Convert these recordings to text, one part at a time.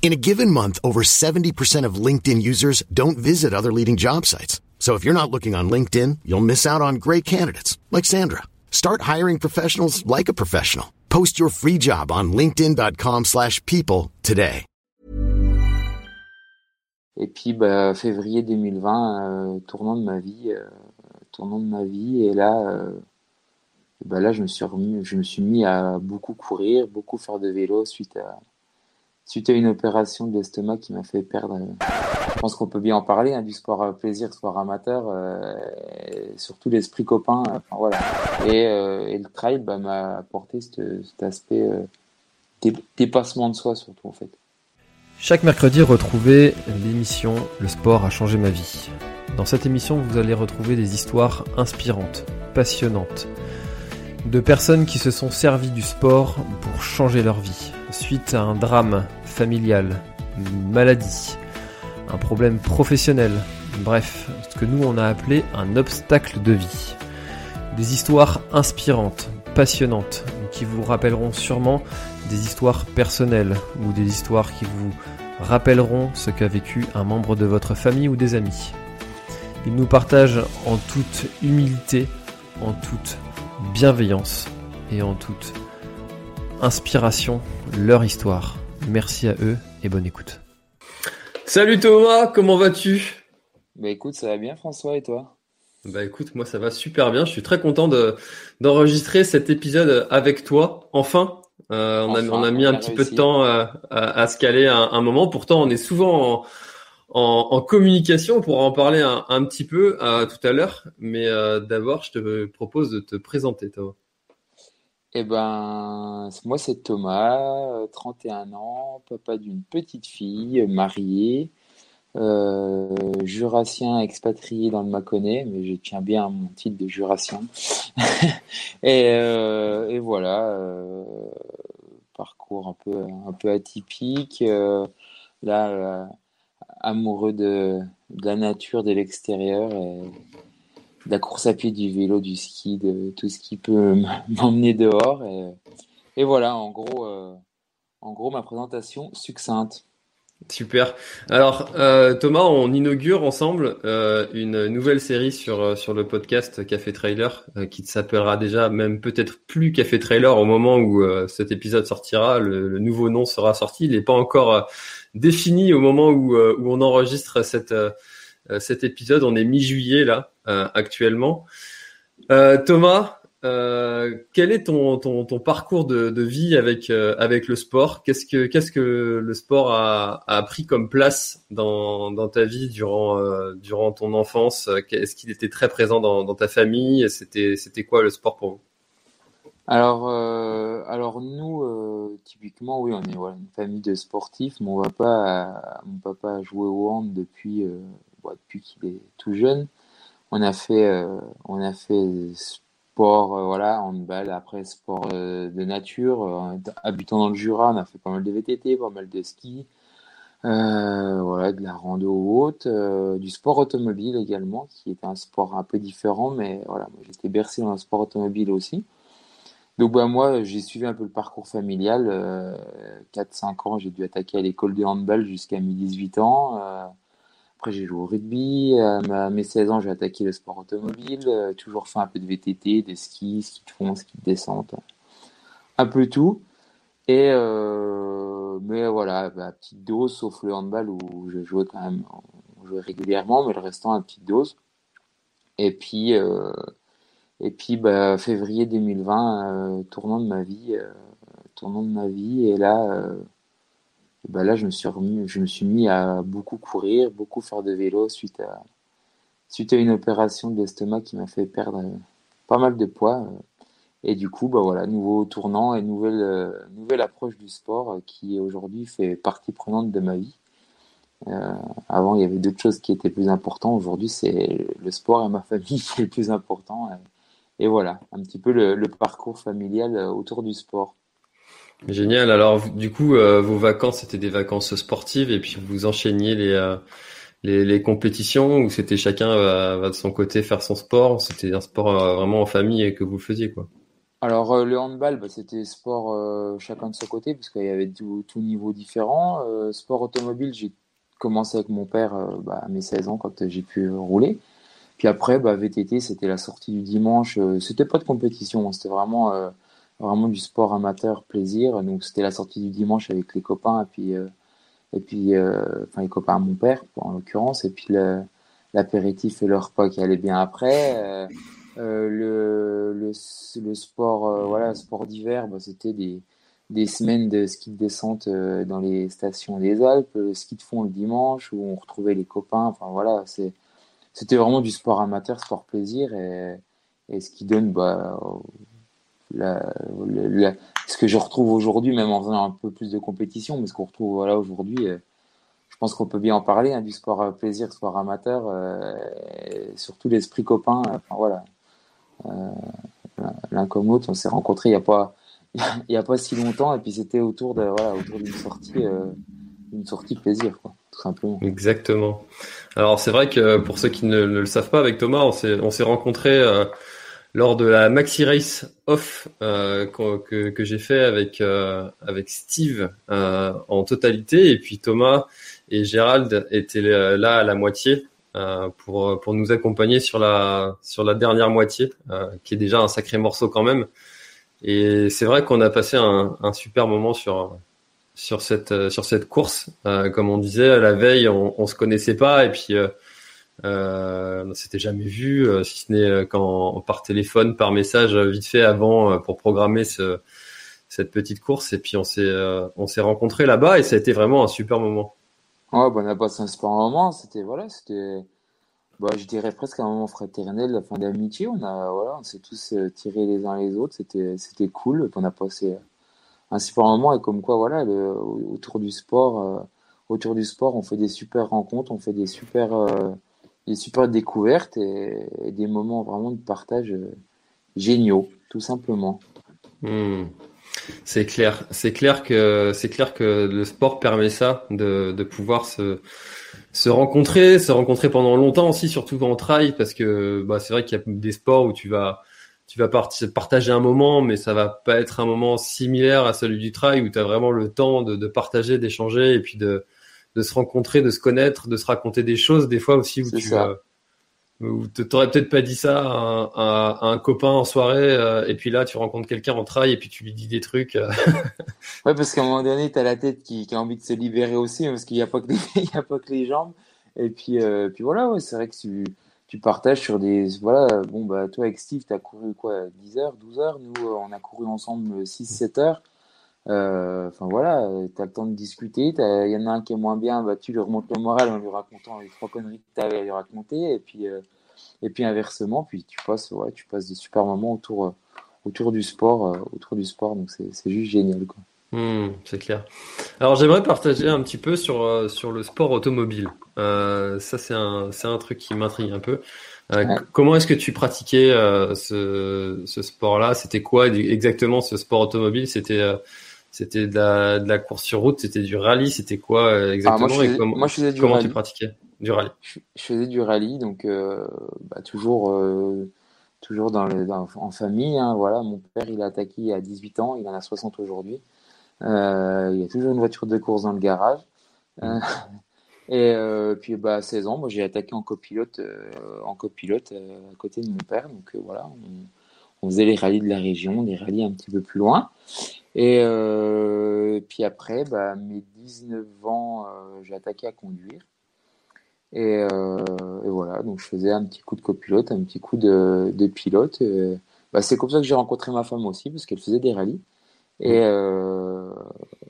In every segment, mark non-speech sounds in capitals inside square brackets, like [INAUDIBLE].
In a given month, over 70% of LinkedIn users don't visit other leading job sites. So if you're not looking on LinkedIn, you'll miss out on great candidates like Sandra. Start hiring professionals like a professional. Post your free job on linkedin.com/people today. Et puis bah, février 2020, euh, tournant de ma vie, euh, tournant de ma vie, et là, euh, bah là je me suis remis, je me suis mis à beaucoup courir, beaucoup faire de vélo suite à suite à une opération de l'estomac qui m'a fait perdre. euh, je pense qu'on peut bien en parler hein, du sport euh, plaisir, sport amateur, euh, surtout l'esprit copain. euh, Enfin voilà. Et, le trail bah, m'a apporté cet, aspect dé- dépassement de soi surtout en fait. Chaque mercredi, retrouvez l'émission Le sport a changé ma vie. Dans cette émission, vous allez retrouver des histoires inspirantes, passionnantes, de personnes qui se sont servies du sport pour changer leur vie, suite à un drame familial, une maladie, un problème professionnel, bref, ce que nous on a appelé un obstacle de vie. Des histoires inspirantes, passionnantes, qui vous rappelleront sûrement des histoires personnelles ou des histoires qui vous rappelleront ce qu'a vécu un membre de votre famille ou des amis. Ils nous partagent en toute humilité, en toute bienveillance et en toute inspiration leur histoire. Merci à eux et bonne écoute. Salut Thomas, comment vas-tu? Bah écoute, ça va bien François et toi? Bah écoute, moi ça va super bien. Je suis très content de d'enregistrer cet épisode avec toi. Enfin, Euh, on, a, Enfin, on a mis on un petit peu de temps à, à, à se caler un, un moment. Pourtant, on est souvent en, en, en communication. On pourra en parler un, un petit peu euh, tout à l'heure. Mais euh, d'abord, je te propose de te présenter, Thomas. Eh ben, moi c'est Thomas, euh, 31 ans, papa d'une petite fille, euh, marié, euh, jurassien expatrié dans le Mâconnais, mais je tiens bien à mon titre de jurassien. [LAUGHS] Et, euh, et voilà, euh, parcours un peu, un peu atypique. euh, là, euh, amoureux de, la nature, de l'extérieur de la course à pied, du vélo, du ski, de tout ce qui peut [LAUGHS] m'emmener dehors. Et, voilà, en gros, euh, en gros, ma présentation succincte. Super. Alors, euh, Thomas, on inaugure ensemble euh, une nouvelle série sur sur le podcast Café Trailer euh, qui s'appellera déjà même peut-être plus Café Trailer au moment où cet épisode sortira. Le, nouveau nom sera sorti. Il n'est pas encore défini au moment où on enregistre cette cet épisode. On est mi-juillet là euh, actuellement. Euh, Thomas, euh, quel est ton, ton, parcours de, vie avec, euh, avec le sport? Qu'est-ce que, que le sport a, a pris comme place dans, dans ta vie durant, euh, durant ton enfance? Est-ce qu'il était très présent dans, ta famille? C'était, c'était quoi le sport pour vous? Alors, euh, alors nous, euh, typiquement, oui, on est une famille de sportifs. Mon papa, a, mon papa a joué au hand depuis, euh, depuis qu'il est tout jeune. On a fait, euh, on a sport, euh, voilà, handball, après sport euh, de nature. Habitant dans le Jura, on a fait pas mal de VTT, pas mal de ski, voilà, de la rando haute, du sport automobile également, qui était un sport un peu différent, mais voilà, moi j'étais bercé dans le sport automobile aussi. Donc bah moi j'ai suivi un peu le parcours familial. Euh, 4-5 ans j'ai dû attaquer à l'école de handball jusqu'à mes 18 ans. Euh, après j'ai joué au rugby. À ma- mes 16 ans j'ai attaqué le sport automobile. Euh, toujours fait un peu de VTT, des skis, ski de fond, ski de descente, un peu tout. Et euh, mais voilà, bah, petite dose sauf le handball où je jouais quand même, on jouait régulièrement, mais le restant à petite dose. Et puis euh, et puis, bah, février 2020, euh, tournant de ma vie, euh, tournant de ma vie, et là, euh, bah là, je me suis remis, je me suis mis à beaucoup courir, beaucoup faire de vélo suite à, suite à une opération de l'estomac qui m'a fait perdre euh, pas mal de poids. euh. Et du coup, bah voilà, nouveau tournant et nouvelle, nouvelle approche du sport qui aujourd'hui fait partie prenante de ma vie. avant, il y avait d'autres choses qui étaient plus importantes. Aujourd'hui, c'est le sport et ma famille [LAUGHS] qui est le plus important. Et, voilà, un petit peu le parcours familial autour du sport. Génial. Alors, du coup, euh, vos vacances, c'était des vacances sportives et puis vous enchaîniez les, euh, les, compétitions ou c'était chacun va, de son côté faire son sport C'était un sport euh, vraiment en famille que vous faisiez, quoi? Alors, le handball, bah, c'était sport chacun de son côté parce qu'il y avait tout, tout niveau différent. sport automobile, j'ai commencé avec mon père bah, à mes 16 ans quand j'ai pu rouler. Puis après, bah, VTT, c'était la sortie du dimanche. c'était pas de compétition, hein. c'était vraiment vraiment du sport amateur, plaisir. Donc c'était la sortie du dimanche avec les copains et puis euh, et puis euh, enfin les copains à mon père en l'occurrence et puis l'apéritif et le repas qui allait bien après. Euh, le, le, le, sport voilà sport d'hiver bah, c'était des des semaines de ski de descente dans les stations des Alpes, le ski de fond le dimanche où on retrouvait les copains. Enfin voilà, c'est c'était vraiment du sport amateur, sport plaisir et, et ce qui donne bah, ce que je retrouve aujourd'hui, même en faisant un peu plus de compétition, mais ce qu'on retrouve voilà, aujourd'hui, euh, je pense qu'on peut bien en parler, hein, du sport euh, plaisir, sport amateur, euh, surtout l'esprit copain. Voilà. L'un comme l'autre, on s'est rencontrés il n'y a, pas, [LAUGHS] a pas si longtemps, et puis c'était autour de voilà, d'une sortie, une sortie plaisir, quoi, tout simplement. Exactement. Alors c'est vrai que pour ceux qui ne, le savent pas, avec Thomas, on s'est, on s'est rencontrés lors de la Maxi Race Off euh, que, que j'ai fait avec euh, avec Steve euh, en totalité. Et puis Thomas et Gérald étaient là à la moitié pour pour nous accompagner sur la sur la dernière moitié qui est déjà un sacré morceau quand même. Et c'est vrai qu'on a passé un, un super moment sur sur cette sur cette course. Comme on disait la veille on, on se connaissait pas. Et puis euh, on s'était jamais vu, euh, si ce n'est euh, quand par téléphone, par message, vite fait avant pour programmer ce, cette petite course. Et puis on s'est on s'est rencontrés là-bas et ça a été vraiment un super moment. Ouais, bah, on a passé un super moment. C'était voilà, c'était, bah, je dirais presque un moment fraternel, la fin d'amitié. On a voilà, on s'est tous tirés les uns les autres. C'était c'était cool. On a passé un super moment et comme quoi voilà, le, autour du sport, autour du sport, on fait des super rencontres, on fait des super des super découvertes et, des moments vraiment de partage euh, géniaux, tout simplement. Hmm. C'est clair, c'est clair que c'est clair que le sport permet ça, de, de pouvoir se se rencontrer, se rencontrer pendant longtemps aussi, surtout on travaille, parce que bah, c'est vrai qu'il y a des sports où tu vas tu vas partager un moment, mais ça va pas être un moment similaire à celui du trail où tu as vraiment le temps de partager, d'échanger et puis de de se rencontrer, de se connaître, de se raconter des choses, des fois aussi où tu euh, t'aurais peut-être pas dit ça à un, copain en soirée, euh, et puis là tu rencontres quelqu'un en trail et puis tu lui dis des trucs. Euh. [LAUGHS] ouais, parce qu'à un moment donné, tu as la tête qui, a envie de se libérer aussi, parce qu'il n'y a, pas que les, [LAUGHS] il a pas que les jambes. Et puis, puis voilà, ouais, c'est vrai que tu, tu partages sur des. Voilà, bon, bah toi avec Steve, tu as couru quoi, 10 heures, 12 heures? Nous, on a couru ensemble 6-7 heures. Euh, enfin voilà, tu as le temps de discuter. Il y en a un qui est moins bien, bah, tu lui remontes le moral en lui racontant les trois conneries que tu avais à lui raconter. Et puis, euh, et puis inversement, puis tu passes, ouais, tu passes des super moments autour, euh, autour du sport. autour du sport donc c'est juste génial. Quoi. Hmm, c'est clair. Alors j'aimerais partager un petit peu sur, sur le sport automobile. ça, c'est un, un truc qui m'intrigue un peu. Comment est-ce que tu pratiquais ce, ce sport-là? C'était quoi exactement ce sport automobile? C'était c'était de la, de la course sur route, c'était du rallye, c'était quoi euh, exactement moi, et moi, je faisais du comment tu pratiquais du rallye? Je, faisais du rallye, donc euh, bah, toujours, euh, toujours dans, le, en famille. Hein, voilà, mon père il a attaqué à 18 ans, il en a 60 aujourd'hui. Euh, il y a toujours une voiture de course dans le garage. Mmh. [LAUGHS] et puis bah, à 16 ans, moi j'ai attaqué en copilote, en copilote à côté de mon père. Donc voilà, on, on faisait les rallyes de la région, des rallyes un petit peu plus loin. Et, euh, puis après, bah, mes 19 ans, euh, j'ai attaqué à conduire. Euh, et, voilà, donc je faisais un petit coup de copilote, un petit coup de, de pilote. Bah, c'est comme ça que j'ai rencontré ma femme aussi, parce qu'elle faisait des rallyes. Et,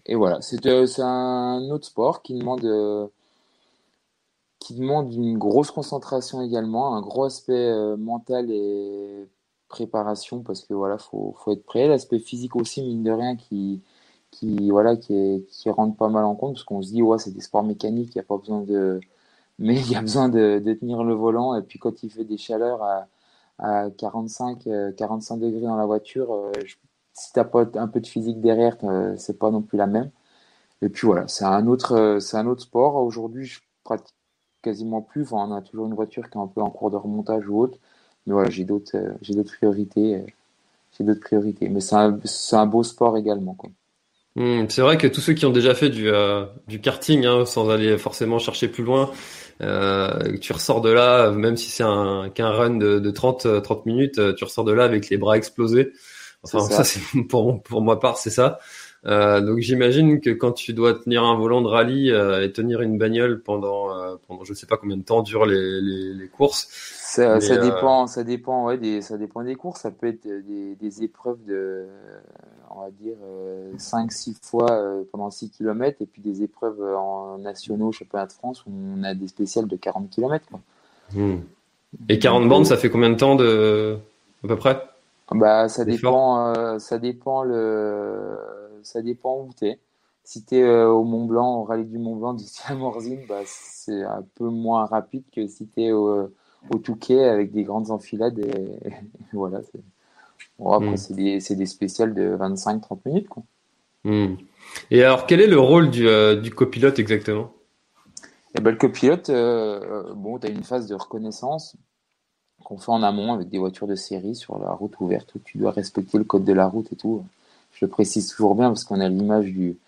et voilà, c'est un autre sport qui demande, qui demande une grosse concentration également, un gros aspect mental et préparation parce que voilà, faut, faut être prêt. L'aspect physique aussi, mine de rien, qui, qui, voilà, qui, qui rentre pas mal en compte parce qu'on se dit, ouais, c'est des sports mécaniques, il n'y a pas besoin de. [LAUGHS] Mais il y a besoin de, de, tenir le volant. Et puis quand il fait des chaleurs à, à 45, 45 euh, degrés dans la voiture, euh, si tu n'as pas un peu de physique derrière, c'est pas non plus la même. Et puis voilà, c'est un autre, c'est un autre sport. Aujourd'hui, je pratique quasiment plus. On a toujours une voiture qui est un peu en cours de remontage ou autre. Mais voilà, j'ai d'autres, j'ai d'autres priorités. J'ai d'autres priorités. Mais c'est un, c'est un beau sport également. Quoi. Hmm, c'est vrai que tous ceux qui ont déjà fait du, euh, du karting, hein, sans aller forcément chercher plus loin, euh, tu ressors de là, même si c'est un, qu'un run de, de 30, 30 minutes, tu ressors de là avec les bras explosés. Enfin, ça, [LAUGHS] ça c'est pour, pour ma part, c'est ça. Euh, donc j'imagine que quand tu dois tenir un volant de rallye euh, et tenir une bagnole pendant, euh, pendant je sais pas combien de temps durent les, les, les courses. Ça, ça dépend, ça dépend, ouais, des, ça dépend des courses. Ça peut être des, des épreuves de, on va dire, 5-6 fois pendant 6 km et puis des épreuves en nationaux, championnat de France où on a des spéciales de 40 km. Quoi. Hmm. Et 40 bandes, ça fait combien de temps de, à peu près? Bah, ça dépend, ça dépend le ça dépend où tu es. Si tu es euh, au Mont Blanc, au rallye du Mont Blanc [LAUGHS] d'ici à Morzine, bah, c'est un peu moins rapide que si tu es au, Touquet avec des grandes enfilades. Et, voilà. Bon, après, hmm. c'est des, spéciales de 25-30 minutes. Quoi. Hmm. Et alors, quel est le rôle du, euh, copilote exactement? Eh ben, Le copilote, euh, bon, tu as une phase de reconnaissance qu'on fait en amont avec des voitures de série sur la route ouverte où tu dois respecter le code de la route et tout je le précise toujours bien parce qu'on a l'image du,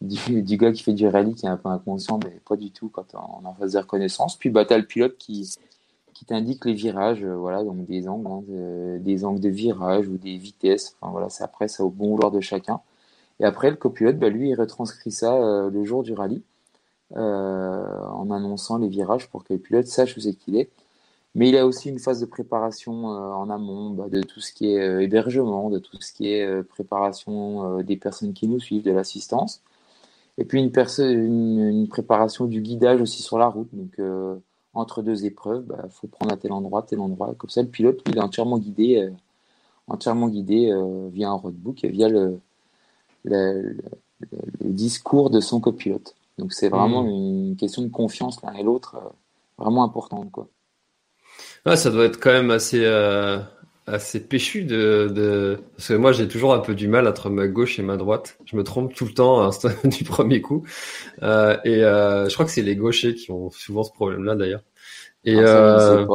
du, gars qui fait du rallye qui est un peu inconscient, mais pas du tout quand on est en phase de reconnaissance. Puis bah, tu as le pilote qui, qui t'indique les virages, euh, voilà, donc des angles, hein, de, des angles de virage ou des vitesses. Enfin, voilà, c'est après, ça au bon vouloir de chacun. Et après, le copilote, bah, lui, il retranscrit ça euh, le jour du rallye euh, en annonçant les virages pour que le pilote sache où c'est qu'il est. Mais il a aussi une phase de préparation en amont bah, de tout ce qui est hébergement, de tout ce qui est préparation des personnes qui nous suivent, de l'assistance. Et puis une, une, préparation du guidage aussi sur la route. Donc entre deux épreuves, il bah, faut prendre à tel endroit, tel endroit. Comme ça, le pilote, il est entièrement guidé, entièrement guidé via un roadbook et via le, le, discours de son copilote. Donc c'est vraiment mmh. une question de confiance l'un et l'autre, vraiment importante. Quoi. Ouais, ça doit être quand même assez euh, assez péchu de, de parce que moi j'ai toujours un peu du mal entre ma gauche et ma droite. Je me trompe tout le temps hein, [LAUGHS] du premier coup. Euh, et euh, je crois que c'est les gauchers qui ont souvent ce problème-là d'ailleurs. Et ah, euh,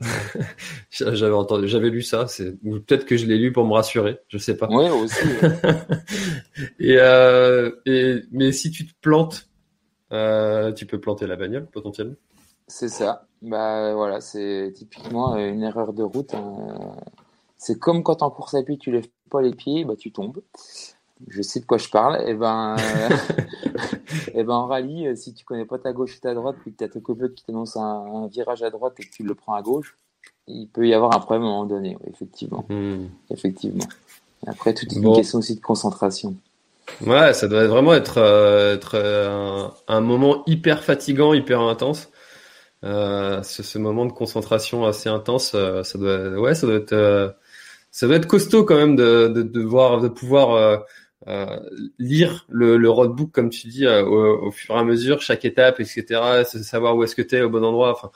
[LAUGHS] j'avais entendu, j'avais lu ça. C'est peut-être que je l'ai lu pour me rassurer. Je sais pas. Ouais aussi. [LAUGHS] et, euh, et mais si tu te plantes, euh, tu peux planter la bagnole potentiellement. C'est ça. Bah voilà, c'est typiquement euh, une erreur de route. Hein. C'est comme quand en course à pied tu lèves pas les pieds, bah tu tombes. Je sais de quoi je parle. Et eh ben, et [LAUGHS] eh ben en rallye, euh, si tu connais pas ta gauche et ta droite, puis que tu as ton copilote qui t'annonce un, virage à droite et que tu le prends à gauche, il peut y avoir un problème à un moment donné, effectivement. Hmm. Effectivement. après, tout est une question aussi de concentration. Ouais, ça doit vraiment être, euh, être un, un, moment hyper fatigant, hyper intense. Euh, ce, ce, moment de concentration assez intense, euh, ça doit, ouais, ça doit être, euh, ça doit être costaud quand même de, de, de voir, de pouvoir euh, lire le, le, roadbook comme tu dis au, au, fur et à mesure, chaque étape, etc. Savoir où est-ce que tu es au bon endroit. Enfin,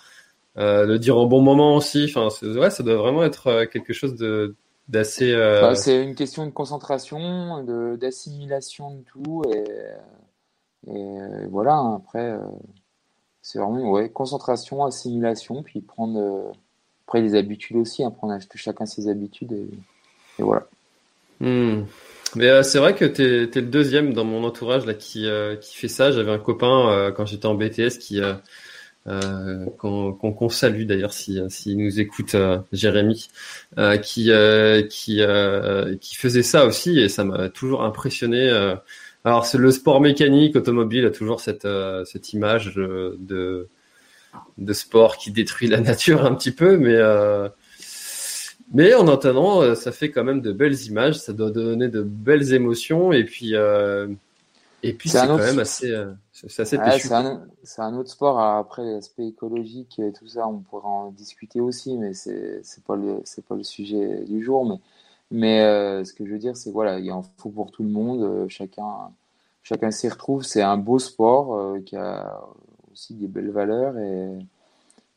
le dire au bon moment aussi. Enfin, ouais, ça doit vraiment être quelque chose de d'assez. Bah, c'est une question de concentration, de d'assimilation de tout et, et voilà. Après. C'est vraiment ouais, concentration, assimilation, puis prendre euh, après les habitudes aussi, hein, prendre chacun ses habitudes et, voilà. Hmm. Mais euh, c'est vrai que tu es, le deuxième dans mon entourage là qui, euh, qui fait ça. J'avais un copain quand j'étais en BTS qui qu'on salue d'ailleurs si, si nous écoute Jérémy qui qui qui faisait ça aussi et ça m'a toujours impressionné alors, c'est le sport mécanique automobile a toujours cette, euh, cette image de, de sport qui détruit la [LAUGHS] nature un petit peu, mais, euh, mais en entendant, euh, ça fait quand même de belles images, ça doit donner de belles émotions, et puis, Et puis c'est quand même assez, c'est assez c'est un, un, autre sport. Après l'aspect écologique et tout ça, on pourra en discuter aussi, mais c'est c'est pas le c'est pas le sujet du jour. Mais mais ce que je veux dire, c'est voilà, il y en faut pour tout le monde. chacun chacun s'y retrouve. C'est un beau sport qui a aussi des belles valeurs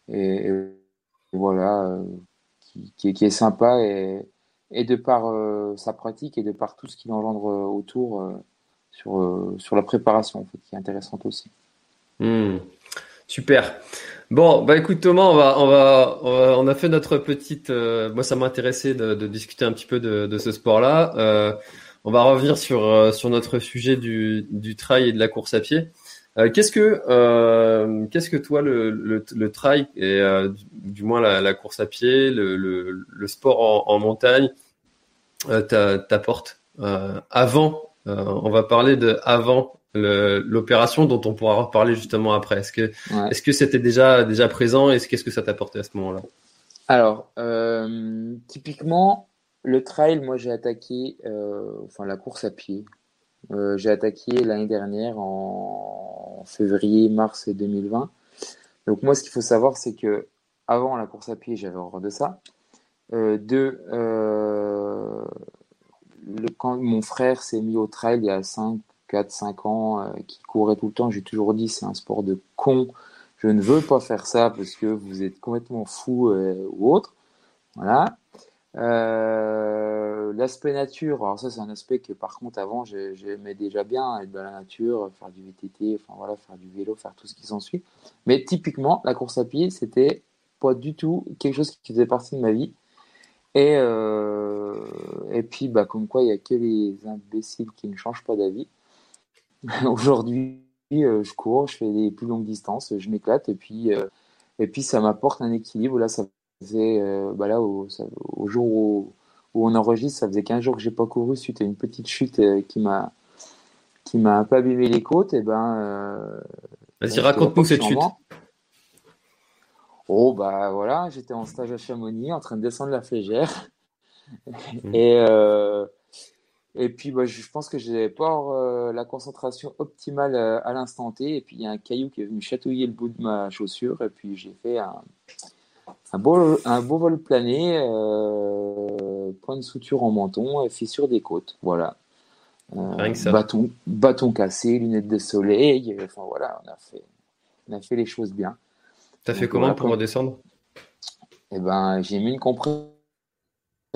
et, voilà, qui, est sympa et, de par sa pratique et de par tout ce qu'il engendre autour sur, euh, sur la préparation, en fait, qui est intéressante aussi. Hmm. Super. Bon, bah écoute Thomas, on va, on va, on, a fait notre petite. Euh, moi, ça m'a intéressé de, de, discuter un petit peu de, ce sport-là. Euh, on va revenir sur euh, sur notre sujet du, du trail et de la course à pied. qu'est-ce que qu'est-ce que toi le, le, trail et du, moins la, course à pied, le, le, sport en, montagne t'apporte avant on va parler de avant l'opération dont on pourra reparler justement après. Est-ce que est-ce que c'était déjà déjà présent et qu'est-ce que ça t'a apporté à ce moment-là? Alors euh, typiquement le trail, moi j'ai attaqué euh, enfin la course à pied. j'ai attaqué l'année dernière en février mars 2020. Donc moi ce qu'il faut savoir c'est que avant la course à pied j'avais horreur de ça. deux quand mon frère s'est mis au trail il y a 5, 4, 5 ans, euh, qui courait tout le temps, j'ai toujours dit c'est un sport de con. Je ne veux pas faire ça parce que vous êtes complètement fou euh, ou autre. Voilà. Euh, l'aspect nature, alors ça c'est un aspect que par contre avant j'aimais déjà bien être dans la nature, faire du VTT, enfin voilà, faire du vélo, faire tout ce qui s'ensuit. Mais typiquement la course à pied c'était pas du tout quelque chose qui faisait partie de ma vie. Et, et puis, bah, comme quoi, il n'y a que les imbéciles qui ne changent pas d'avis. [LAUGHS] Aujourd'hui, euh, je cours, je fais des plus longues distances, je m'éclate, et puis, euh, et puis ça m'apporte un équilibre. Là, ça faisait, bah là, au, au jour où, où, on enregistre, ça faisait 15 jours que j'ai pas couru suite à une petite chute qui m'a qui m'a un peu abîmé les côtes. Et ben, Vas-y, raconte-nous cette chute. Oh, bah voilà, j'étais en stage à Chamonix en train de descendre la flégère. Mhm. et, euh, et puis, bah, je pense que j'avais pas euh, la concentration optimale euh, à l'instant T. Et puis, il y a un caillou qui est venu chatouiller le bout de ma chaussure. Et puis, j'ai fait un, un, beau, un beau vol plané, point de suture en menton et fissure des côtes. Voilà. Bâton, bâton cassé, lunettes de soleil. Enfin, voilà, on a fait, on a fait les choses bien. T'as fait comment pour redescendre? Eh ben, j'ai mis une compresse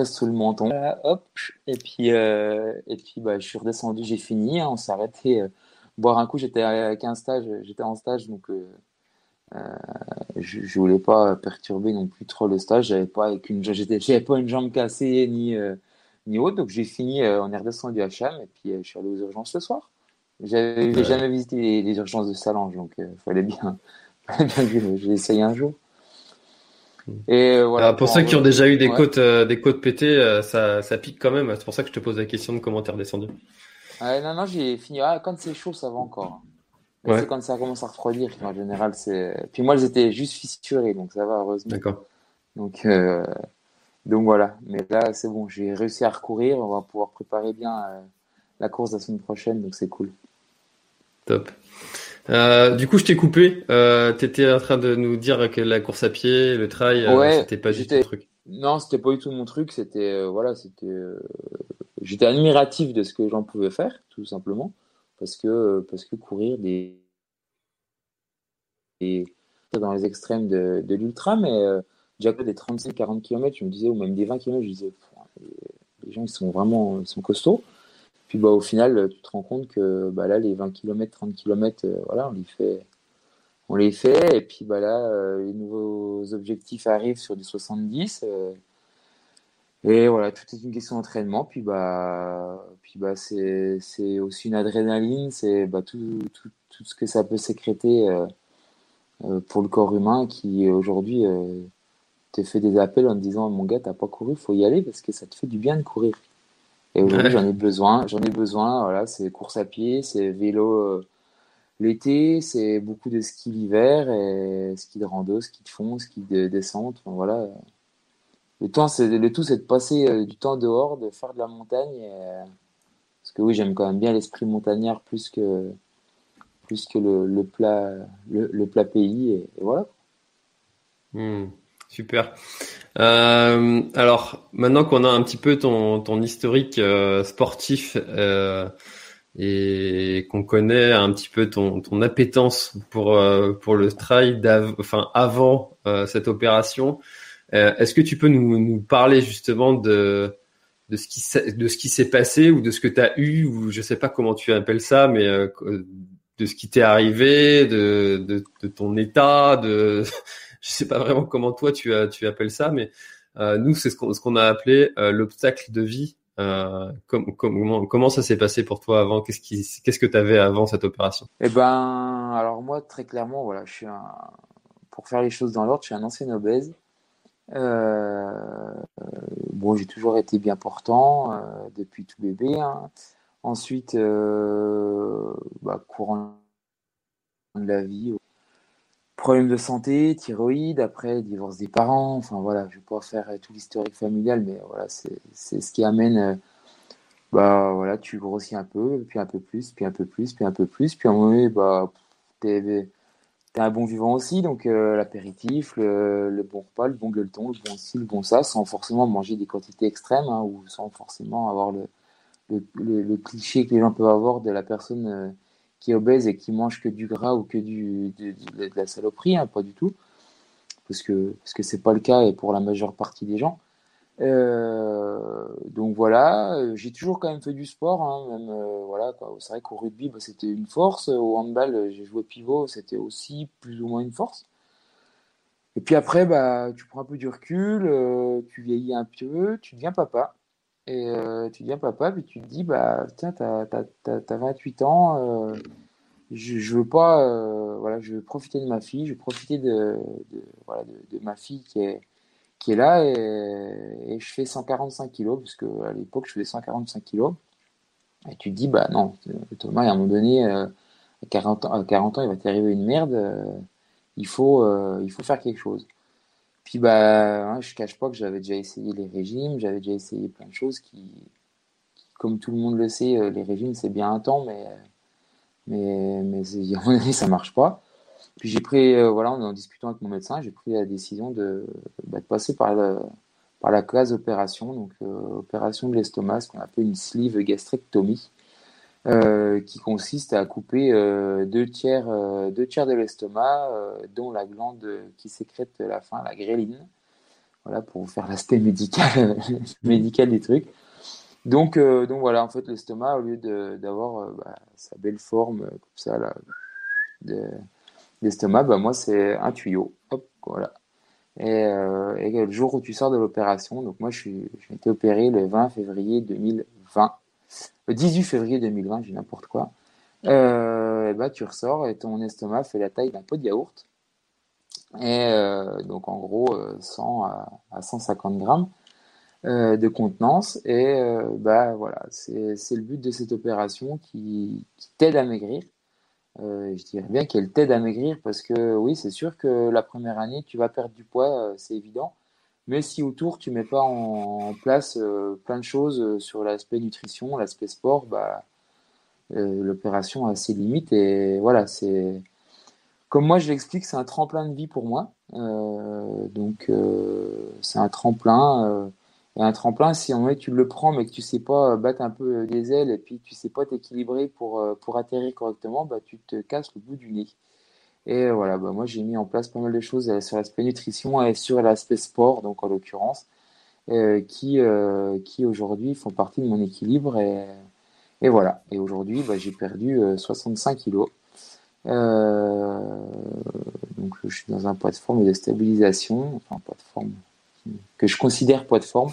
sous le menton, hop, et puis euh, et puis bah, je suis redescendu, j'ai fini, hein, on s'est arrêté euh, boire un coup. J'étais avec un stage, j'étais en stage, donc euh, je, je voulais pas perturber non plus trop le stage. J'avais pas une, j'avais pas une jambe cassée ni ni autre, donc j'ai fini. on est redescendu à Cham et puis je suis allé aux urgences ce soir. J'avais jamais visité les, urgences de Salange, donc il fallait bien [LAUGHS] j'ai essayé un jour. Et euh, pour ceux qui ont déjà eu des côtes, euh, des côtes pétées, euh, ça, ça pique quand même. C'est pour ça que je te pose la question de comment t'es redescendu. non, non, j'ai fini. Ah, quand c'est chaud, ça va encore. C'est quand ça commence à refroidir. En général, c'est. Puis moi, j'étais juste fissuré, donc ça va heureusement. D'accord. Donc, donc voilà. Mais là, c'est bon. J'ai réussi à recourir. On va pouvoir préparer bien la course la semaine prochaine, donc c'est cool. Top. Euh, du coup, je t'ai coupé. Euh, tu étais en train de nous dire que la course à pied, le trail, euh, c'était pas du tout ton truc. Non, c'était pas du tout mon truc. C'était euh, voilà, c'était. J'étais admiratif de ce que j'en pouvais faire, tout simplement, parce que parce que courir des, des dans les extrêmes de, de l'ultra, mais déjà des 35-40 km, je me disais, ou même des 20 km, je disais, les gens ils sont vraiment ils sont costauds. Puis bah, au final, tu te rends compte que bah, là, les 20 km, 30 km, on les fait. On les fait, et puis bah, là, euh, les nouveaux objectifs arrivent sur du 70. Euh, et voilà, tout est une question d'entraînement. Puis bah, puis bah, c'est, aussi une adrénaline, c'est bah, tout, tout, tout, ce que ça peut sécréter euh, pour le corps humain qui aujourd'hui te fait des appels en te disant Mon gars, t'as pas couru, faut y aller parce que ça te fait du bien de courir. Et aujourd'hui, j'en ai besoin. J'en ai besoin. Voilà, c'est course à pied, c'est vélo euh, l'été, c'est beaucoup de ski l'hiver et ski de rando, ski de fond, ski de descente. Enfin, voilà. Le temps, c'est le tout, c'est de passer euh, du temps dehors, de faire de la montagne. Et, Parce que oui, j'aime quand même bien l'esprit montagnard plus que, plus que le, plat, le, plat pays. Et, voilà. Hmm, super. Euh, alors, maintenant qu'on a un petit peu ton, ton historique euh, sportif euh, et qu'on connaît un petit peu ton, ton appétence pour, pour le trail enfin, avant cette opération, est-ce que tu peux nous, parler justement de, de ce qui qui s'est passé ou de ce que tu as eu ou je sais pas comment tu appelles ça mais de ce qui t'est arrivé de, de, de, ton état de je sais pas vraiment comment toi tu, tu appelles ça, mais euh, nous, c'est ce qu'on ce qu'on a appelé euh, l'obstacle de vie. Euh, comment, comment ça s'est passé pour toi avant? Qu'est-ce que tu avais avant cette opération? Eh ben, alors moi, très clairement, voilà, je suis pour faire les choses dans l'ordre, je suis un ancien obèse. Bon, j'ai toujours été bien portant depuis tout bébé. Hein. Ensuite, bah, courant de la vie, problème de santé, thyroïde, après divorce des parents, enfin voilà, je vais pas faire tout l'historique familial, mais voilà, c'est ce qui amène, euh, bah voilà, tu grossis un peu, puis un peu plus, puis un peu plus, puis un peu plus, puis à un moment bah, t'es es un bon vivant aussi, donc euh, l'apéritif, le, bon repas, le bon gueuleton, le bon ci, le bon ça, sans forcément manger des quantités extrêmes, hein, ou sans forcément avoir le, cliché que les gens peuvent avoir de la personne euh, qui est obèse et qui mange que du gras ou que du, de, la saloperie, hein, pas du tout, parce que parce que c'est pas le cas et pour la majeure partie des gens. Euh, donc voilà, euh, j'ai toujours quand même fait du sport, hein, même euh, voilà, c'est vrai qu'au rugby bah, c'était une force, au handball j'ai joué pivot, c'était aussi plus ou moins une force. Et puis après, bah, tu prends un peu du recul, tu vieillis un peu, tu deviens papa. Et euh, tu deviens papa, puis tu te dis, bah, tiens, t'as, t'as, t'as, 28 ans, euh, je, je veux pas, euh, voilà, je veux profiter de ma fille, je veux profiter de, de voilà, de, de, ma fille qui est, qui est là, et, et je fais 145 kilos, parce que à l'époque, je faisais 145 kilos. Et tu te dis, bah non, Thomas, à un moment donné, à 40 ans, à 40 ans, il va t'arriver une merde, il faut, il faut faire quelque chose. Puis bah, hein, je cache pas que j'avais déjà essayé les régimes, j'avais déjà essayé plein de choses qui, comme tout le monde le sait, euh, les régimes c'est bien un temps, mais mais mais [LAUGHS] ça marche pas. Puis j'ai pris, euh, voilà, en discutant avec mon médecin, j'ai pris la décision de, bah, passer par par la case opération, donc euh, opération de l'estomac, ce qu'on appelle une sleeve gastrectomie. Euh, qui consiste à couper euh, deux, tiers, euh, deux tiers de l'estomac, dont la glande qui sécrète la faim, la gréline. Voilà, pour vous faire l'aspect médical, [LAUGHS] médical des trucs. Donc, donc voilà, en fait, l'estomac, au lieu d'avoir bah, sa belle forme, comme ça, là, l'estomac, bah, moi, c'est un tuyau. Hop, voilà. Et, le jour où tu sors de l'opération, donc moi, je suis, été opéré le 20 février 2020 le 18 février 2020, j'ai n'importe quoi, euh, et bah, tu ressors et ton estomac fait la taille d'un pot de yaourt. Et euh, donc en gros 100 euh, à, 150 grammes de contenance. Et bah voilà, c'est le but de cette opération qui, t'aide à maigrir. je dirais bien qu'elle t'aide à maigrir parce que oui, c'est sûr que la première année, tu vas perdre du poids, c'est évident. Mais si autour tu mets pas en, place euh, plein de choses euh, sur l'aspect nutrition, l'aspect sport, bah, euh, l'opération a ses limites. Et voilà, c'est comme moi je l'explique, c'est un tremplin de vie pour moi. donc c'est un tremplin. et un tremplin, si en fait tu le prends mais que tu sais pas battre un peu des ailes et puis tu sais pas t'équilibrer pour, pour atterrir correctement, bah, tu te casses le bout du nez. Et voilà, bah moi j'ai mis en place pas mal de choses euh, sur l'aspect nutrition et sur l'aspect sport, donc en l'occurrence, euh, qui, euh, qui aujourd'hui font partie de mon équilibre. Et, et voilà, et aujourd'hui bah, j'ai perdu 65 kilos. donc je suis dans un poids de forme de stabilisation, enfin poids de forme que je considère poids de forme,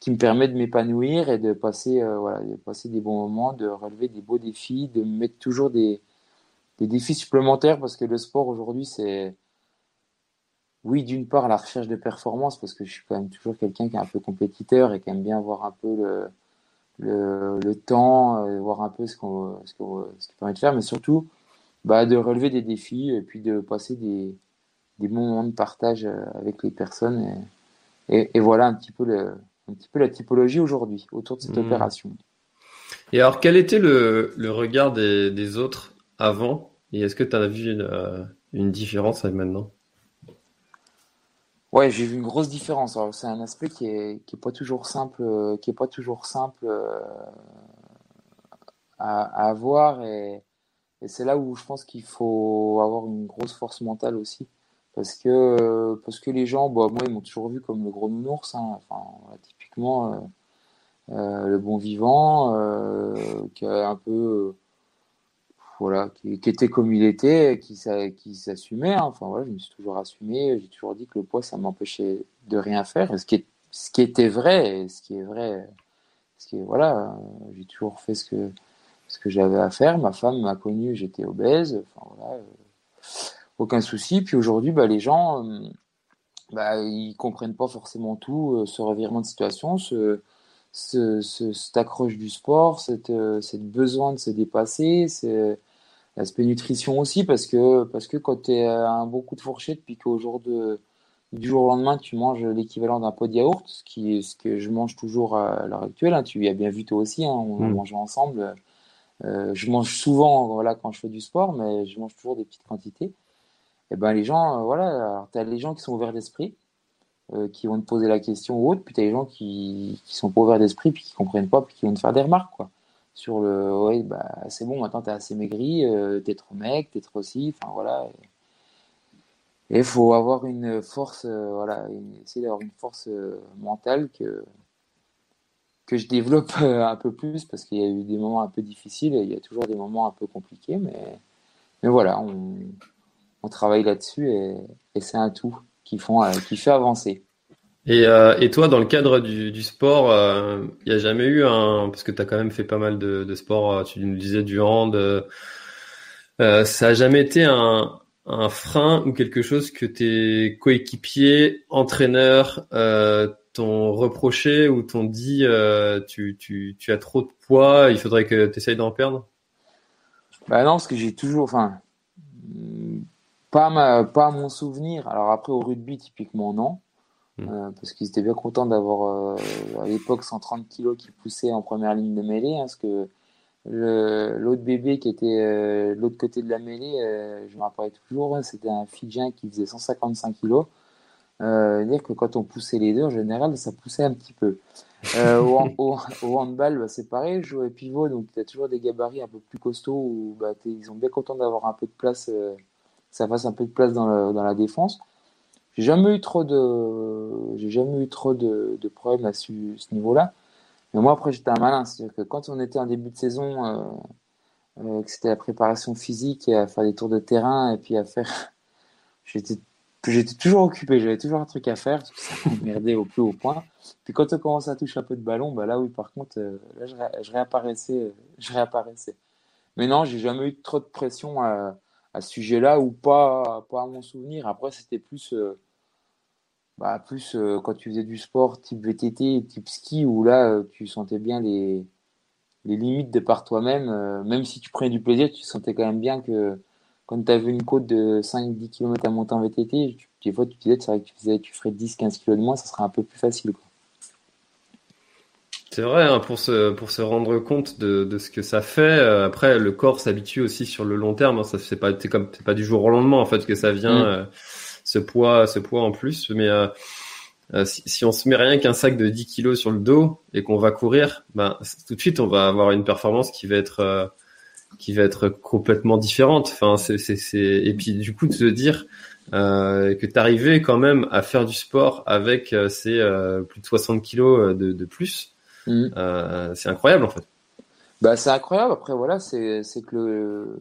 qui me permet de m'épanouir et de passer, voilà, de passer des bons moments, de relever des beaux défis, de mettre toujours des, des défis supplémentaires parce que le sport aujourd'hui, c'est, oui, d'une part, la recherche de performance parce que je suis quand même toujours quelqu'un qui est un peu compétiteur et qui aime bien voir un peu le, le, le temps, euh, voir un peu ce qu'on ce qu'on ce permet de faire, mais surtout bah, de relever des défis et puis de passer des, des moments de partage euh, avec les personnes. Et, et, voilà un petit peu, le, un petit peu la typologie aujourd'hui autour de cette mmh. opération. Et alors, quel était le, le regard des, des autres avant Et est-ce que tu as vu une, euh, une différence avec maintenant? Ouais, j'ai vu une grosse différence. C'est un aspect qui est, qui est pas toujours simple, euh, qui est pas toujours simple euh, à, à avoir et, c'est là où je pense qu'il faut avoir une grosse force mentale aussi. Parce que, parce que les gens, bah, moi, ils m'ont toujours vu comme le gros nounours. Hein. Enfin, typiquement, le bon vivant, qui a un peu, voilà, qui, était comme il était, qui, qui s'assumait. hein. Enfin, voilà, je me suis toujours assumé. J'ai toujours dit que le poids, ça m'empêchait de rien faire. Ce qui est, ce qui était vrai, ce qui est vrai, ce qui voilà, euh, j'ai toujours fait ce que, ce que j'avais à faire. Ma femme m'a connu, j'étais obèse. Enfin, voilà, euh, aucun souci. Puis aujourd'hui, bah, les gens, euh, bah, ils comprennent pas forcément tout, euh, ce revirement de situation, ce, ce, ce- cette accroche du sport, cette, cette besoin de se dépasser, l'aspect nutrition aussi, parce que, parce que quand tu es à un bon coup de fourchette, puis qu'au jour de, du jour au lendemain, tu manges l'équivalent d'un pot de yaourt, ce qui ce que je mange toujours à l'heure actuelle, hein, tu y as bien vu toi aussi, hein, on en Mm. mange ensemble. Euh, je mange souvent, voilà, quand je fais du sport, mais je mange toujours des petites quantités. Et ben les gens, euh, voilà, alors t'as les gens qui sont ouverts d'esprit, euh, qui vont te poser la question ou autre, puis t'as les gens qui, qui sont pas ouverts d'esprit, puis qui comprennent pas, puis qui vont te faire des remarques, quoi. Sur le, ouais, bah c'est bon, maintenant t'es assez maigri, euh, t'es trop mec, t'es trop ci, enfin voilà. Et faut avoir une force, euh, voilà, essayer d'avoir une force euh, mentale que je développe un peu plus parce qu'il y a eu des moments un peu difficiles, et il y a toujours des moments un peu compliqués, mais mais voilà, on, travaille là-dessus et, c'est un tout qui fait avancer. Et, euh, et toi, dans le cadre du, du sport, euh, il n'y a jamais eu un... Parce que tu as quand même fait pas mal de, de sport, euh, tu nous disais du hand, euh, euh, ça a jamais été un, un frein ou quelque chose que tes coéquipiers, entraîneurs euh, t'ont reproché ou t'ont dit euh, tu, tu, tu as trop de poids, il faudrait que tu essayes d'en perdre? Bah non, parce que j'ai toujours, enfin, pas ma, pas mon souvenir. Alors après au rugby typiquement non, Mm. Euh, parce qu'ils étaient bien contents d'avoir euh, à l'époque 130 kilos qui poussaient en première ligne de mêlée, hein, parce que l'autre bébé qui était euh, de l'autre côté de la mêlée, euh, je me rappelle toujours, hein, c'était un Fidjien qui faisait 155 kilos. Euh, dire que quand on poussait les deux, en général, ça poussait un petit peu. Euh, [LAUGHS] au, au, au handball, bah, c'est pareil, je jouais pivot, donc tu as toujours des gabarits un peu plus costauds où bah, ils sont bien contents d'avoir un peu de place, euh, ça fasse un peu de place dans, le- dans la défense. J'ai jamais eu trop de, j'ai jamais eu trop de, de problèmes à ce, niveau-là. Mais moi, après, j'étais un malin. C'est-à-dire que quand on était en début de saison, euh, euh, que c'était la préparation physique et à faire des tours de terrain et puis à faire, [LAUGHS] j'étais, j'étais toujours occupé. J'avais toujours un truc à faire parce que ça m'emmerdait au plus haut point. Puis quand on commence à toucher un peu de ballon, bah là, oui, par contre, euh, là, je, ré- je réapparaissais, je réapparaissais. Mais non, j'ai jamais eu trop de pression à, à ce sujet-là ou pas, pas à mon souvenir. Après, c'était plus, bah, plus euh, quand tu faisais du sport type VTT, type ski, où là, euh, tu sentais bien les, les limites de par toi-même. euh, même si tu prenais du plaisir, tu sentais quand même bien que quand tu avais une côte de 5-10 km à monter en VTT, tu- des fois, tu te disais, c'est vrai que tu faisais, tu ferais 10-15 kg de moins, ça serait un peu plus facile, quoi. C'est vrai, hein, pour se, pour se rendre compte de, de ce que ça fait. euh, après, le corps s'habitue aussi sur le long terme. hein, ça c'est pas, c'est comme, c'est pas du jour au lendemain en fait que ça vient, Mm. euh, ce poids, ce poids en plus. Mais euh, euh, si, si on se met rien qu'un sac de 10 kilos sur le dos et qu'on va courir, ben tout de suite on va avoir une performance qui va être, euh, qui va être complètement différente. Enfin, c'est, c'est, c'est... et puis du coup de se dire euh, que t'arrivais quand même à faire du sport avec ces plus de 60 kilos de, de plus. Mm. Euh, c'est incroyable en fait. Bah, c'est incroyable. Après, voilà, c'est, c'est que le,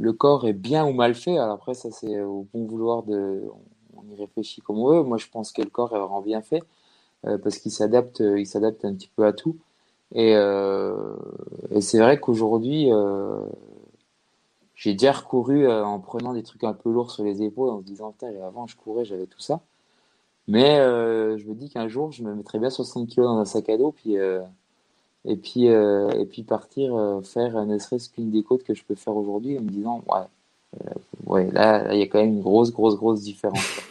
le corps est bien ou mal fait. Alors après, ça, c'est au bon vouloir de, on y réfléchit comme on veut. Moi, je pense que le corps est vraiment bien fait, euh, parce qu'il s'adapte, il s'adapte un petit peu à tout. Et, euh, c'est vrai qu'aujourd'hui, euh, j'ai déjà recouru euh, en prenant des trucs un peu lourds sur les épaules, en se disant, putain, avant, je courais, j'avais tout ça. Mais euh, je me dis qu'un jour, je me mettrais bien 60 kilos dans un sac à dos, puis, euh, et puis, euh, et puis partir euh, faire euh, ne serait-ce qu'une des côtes que je peux faire aujourd'hui, en me disant, ouais, euh, ouais, là, il y a quand même une grosse, grosse, grosse différence. [LAUGHS]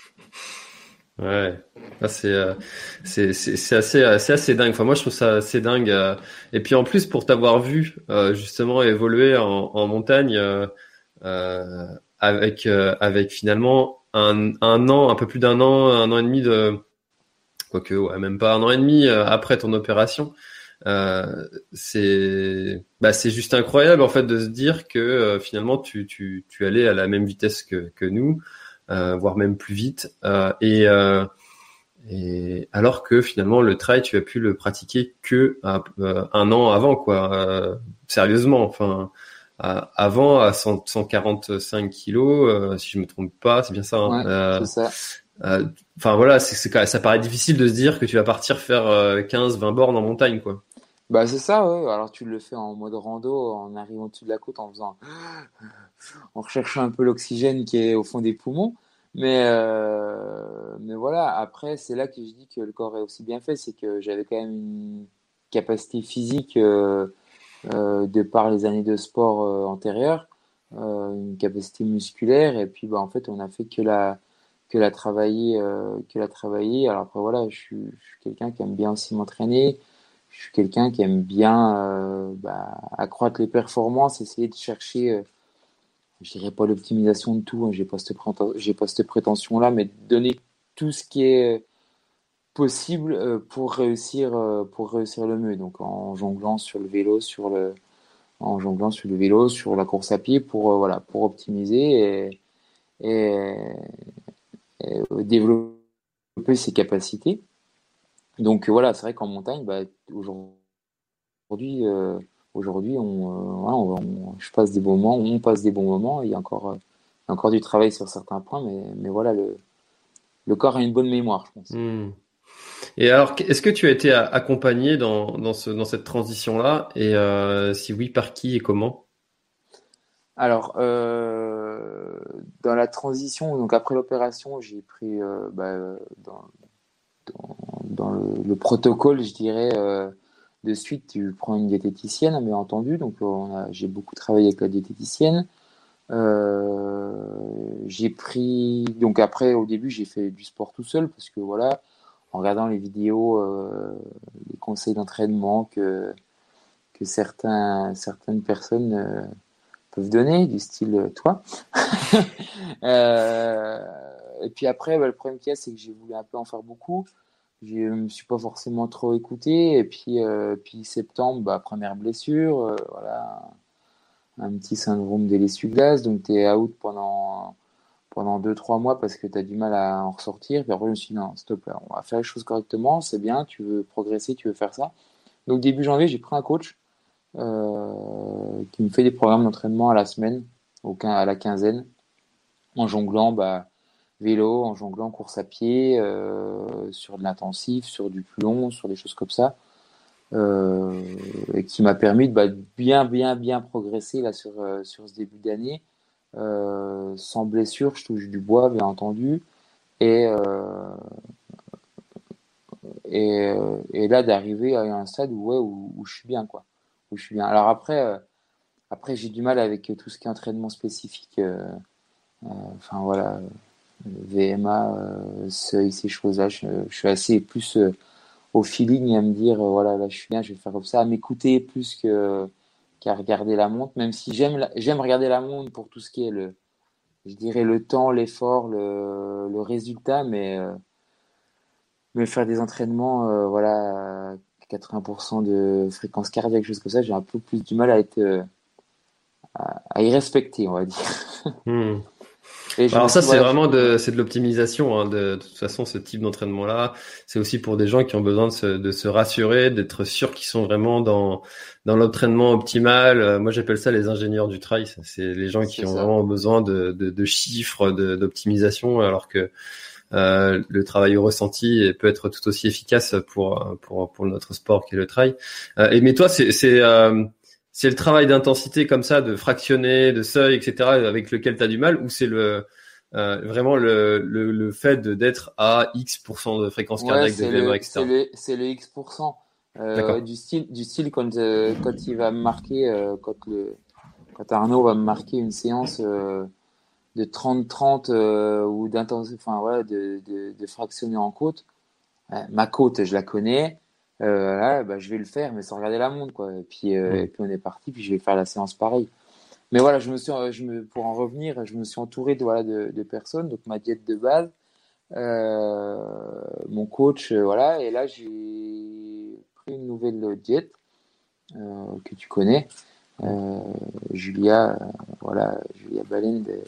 Ouais. c'est c'est c'est assez c'est assez dingue. Enfin moi je trouve ça assez dingue. Et puis en plus pour t'avoir vu justement évoluer en, montagne avec avec finalement un, un an, un peu plus d'un an, un an et demi de quoique ouais, même pas un an et demi après ton opération. Euh, c'est bah, c'est juste incroyable en fait de se dire que euh, finalement tu, tu, tu allais à la même vitesse que, que nous, euh, voire même plus vite. Euh, et, euh, et alors que finalement le trail tu as pu le pratiquer que un an avant quoi. sérieusement, enfin avant à 100, 145 kilos, si je me trompe pas, c'est bien ça. Hein, c'est ça. Enfin voilà, c'est, ça paraît difficile de se dire que tu vas partir faire 15-20 bornes en montagne quoi. Bah c'est ça, ouais. Alors tu le fais en mode rando, en arrivant au-dessus de la côte, en faisant, [GASPS] en recherchant un peu l'oxygène qui est au fond des poumons. Mais euh... mais voilà. Après, c'est là que je dis que le corps est aussi bien fait, c'est que j'avais quand même une capacité physique euh... Euh, de par les années de sport euh, antérieures, euh, une capacité musculaire, et puis bah en fait on a fait que la que la travailler, que la travailler. Alors après voilà, je suis, je suis quelqu'un qui aime bien aussi m'entraîner je suis quelqu'un qui aime bien euh, bah, accroître les performances, essayer de chercher, euh, je dirais pas l'optimisation de tout, hein, j'ai pas cette prétention là, mais donner tout ce qui est possible euh, pour réussir euh, pour réussir le mieux. Donc en jonglant sur le vélo, sur le en jonglant sur le vélo, sur la course à pied pour voilà pour optimiser et développer ses capacités. Donc voilà, c'est vrai qu'en montagne, bah, aujourd'hui, euh, aujourd'hui, on, euh, je passe des bons moments, on passe des bons moments. Il y a encore, euh, encore du travail sur certains points, mais, mais voilà, le, le corps a une bonne mémoire, je pense. Hmm. Et alors, est-ce que tu as été accompagné dans, dans, ce, dans cette transition-là? Et si oui, par qui et comment? Alors, dans la transition, donc après l'opération, j'ai pris bah, dans, dans, le, protocole, je dirais, euh, de suite, tu prends une diététicienne, bien entendu. Donc, j'ai beaucoup travaillé avec la diététicienne. Euh, j'ai pris, donc après, au début, j'ai fait du sport tout seul parce que voilà, en regardant les vidéos, euh, les conseils d'entraînement que, que certains, certaines personnes peuvent donner, du style toi. [LAUGHS] et puis après, bah, le problème qu'il y a, c'est que j'ai voulu un peu en faire beaucoup je me suis pas forcément trop écouté. Et puis, euh, puis septembre, bah, première blessure, euh, voilà, un petit syndrome de l'essuie-glace. Donc, tu es out pendant, pendant 2-3 mois parce que tu as du mal à en ressortir. Puis après, je me suis dit, non, stop, là, on va faire les choses correctement, c'est bien, tu veux progresser, tu veux faire ça. Donc, début janvier, j'ai pris un coach euh, qui me fait des programmes d'entraînement à la semaine, au, à la quinzaine, en jonglant, bah, vélo, en jonglant, course à pied, euh, sur de l'intensif, sur du plus long, sur des choses comme ça, euh, et qui m'a permis de bah, bien, bien, bien progresser là sur, euh, sur ce début d'année, sans blessure, je touche du bois, bien entendu, et, et, là d'arriver à un stade où, ouais, je suis bien, quoi, où je suis bien. Alors après, après j'ai du mal avec tout ce qui est entraînement spécifique. Enfin voilà, VMA, euh, ces choses-là. Je, suis assez plus euh, au feeling à me dire, euh, voilà, là je suis bien, je vais faire comme ça, à m'écouter plus que qu'à regarder la montre, même si j'aime j'aime regarder la montre pour tout ce qui est le, je dirais le temps, l'effort, le, résultat, mais mais faire des entraînements, voilà, 80% de fréquence cardiaque, choses comme ça, j'ai un peu plus du mal à être à, y respecter, on va dire. Alors ça, c'est vraiment de, c'est de l'optimisation. Hein, de, de, toute façon, ce type d'entraînement-là, c'est aussi pour des gens qui ont besoin de se, de se rassurer, d'être sûrs qu'ils sont vraiment dans dans l'entraînement optimal. Euh, moi, j'appelle ça les ingénieurs du trail. C'est les gens qui ont vraiment besoin de, de, de chiffres, d'optimisation, alors que euh, le travail au ressenti peut être tout aussi efficace pour pour pour notre sport qui est le trail. Euh, et mais toi, c'est c'est euh, c'est le travail d'intensité comme ça, de fractionner, de seuil, etc., avec lequel tu as du mal, ou c'est le euh, vraiment le, le, le fait d'être à X% de fréquence cardiaque de VMA, etc. C'est le, le X%. Euh, du style, du style quand, euh, quand il va me marquer, quand, le, quand Arnaud va me marquer une séance de 30-30 ou d'intensité, enfin voilà, de, de, de, fractionner en côte, ma côte, je la connais. Là, bah, je vais le faire, mais sans regarder la montre, quoi. Et puis, et puis on est parti, puis je vais faire la séance pareil. Mais voilà, je me suis, je me, pour en revenir, je me suis entouré de, voilà, de, de personnes, donc ma diète de base, euh, mon coach, euh, voilà, et là j'ai pris une nouvelle diète euh, que tu connais, Julia, voilà, Julia de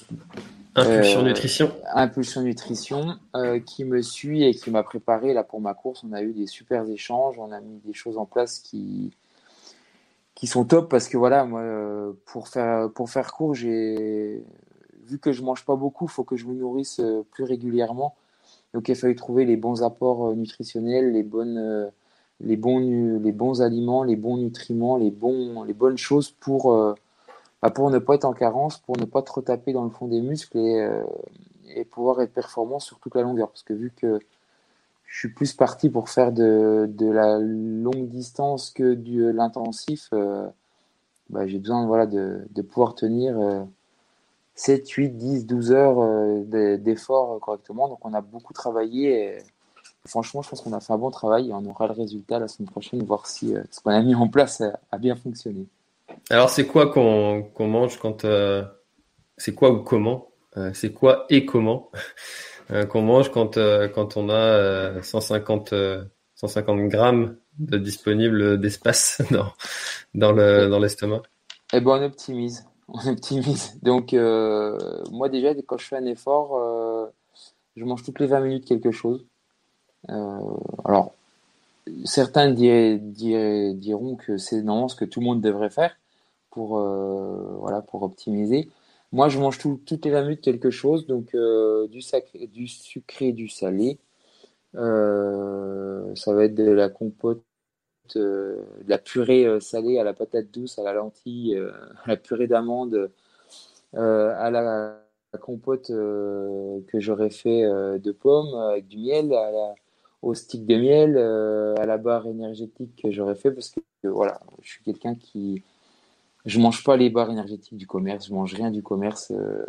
Impulsion Nutrition. Impulsion Nutrition, qui me suit et qui m'a préparé là pour ma course. On a eu des super échanges, on a mis des choses en place qui, qui sont top parce que voilà, moi, euh, pour faire, pour faire court, j'ai vu que je mange pas beaucoup, il faut que je me nourrisse euh, plus régulièrement. Donc il a fallu trouver les bons apports euh, nutritionnels, les bonnes, les bons, les bons aliments, les bons nutriments, les bons, les bonnes choses pour, bah, pour ne pas être en carence, pour ne pas trop taper dans le fond des muscles et, et pouvoir être performant sur toute la longueur. Parce que vu que je suis plus parti pour faire de, la longue distance que de l'intensif. Euh, bah, j'ai besoin de, pouvoir tenir 7, 8, 10, 12 heures euh, d'effort correctement. Donc on a beaucoup travaillé. Et, franchement, je pense qu'on a fait un bon travail et on aura le résultat la semaine prochaine, voir si euh, ce qu'on a mis en place a, bien fonctionné. Alors c'est quoi qu'on mange quand... c'est quoi ou comment C'est quoi et comment [LAUGHS] euh, qu'on mange quand, euh, quand on a 150, euh, 150 grammes de disponible d'espace [LAUGHS] dans, dans le dans l'estomac? Eh ben on optimise, on optimise. Donc moi déjà quand je fais un effort, je mange toutes les 20 minutes quelque chose. alors certains diront que c'est normalement ce que tout le monde devrait faire pour voilà pour optimiser. Moi, je mange tout, toutes les 20 minutes quelque chose, donc euh, du, sacré, du sucré, du salé. Euh, ça va être de la compote, euh, de la purée salée à la patate douce, à la lentille, à la purée d'amande, à la, compote que j'aurais fait de pommes avec du miel, au stick de miel, à la barre énergétique que j'aurais fait parce que voilà, je suis quelqu'un qui je mange pas les barres énergétiques du commerce, je mange rien du commerce. Euh,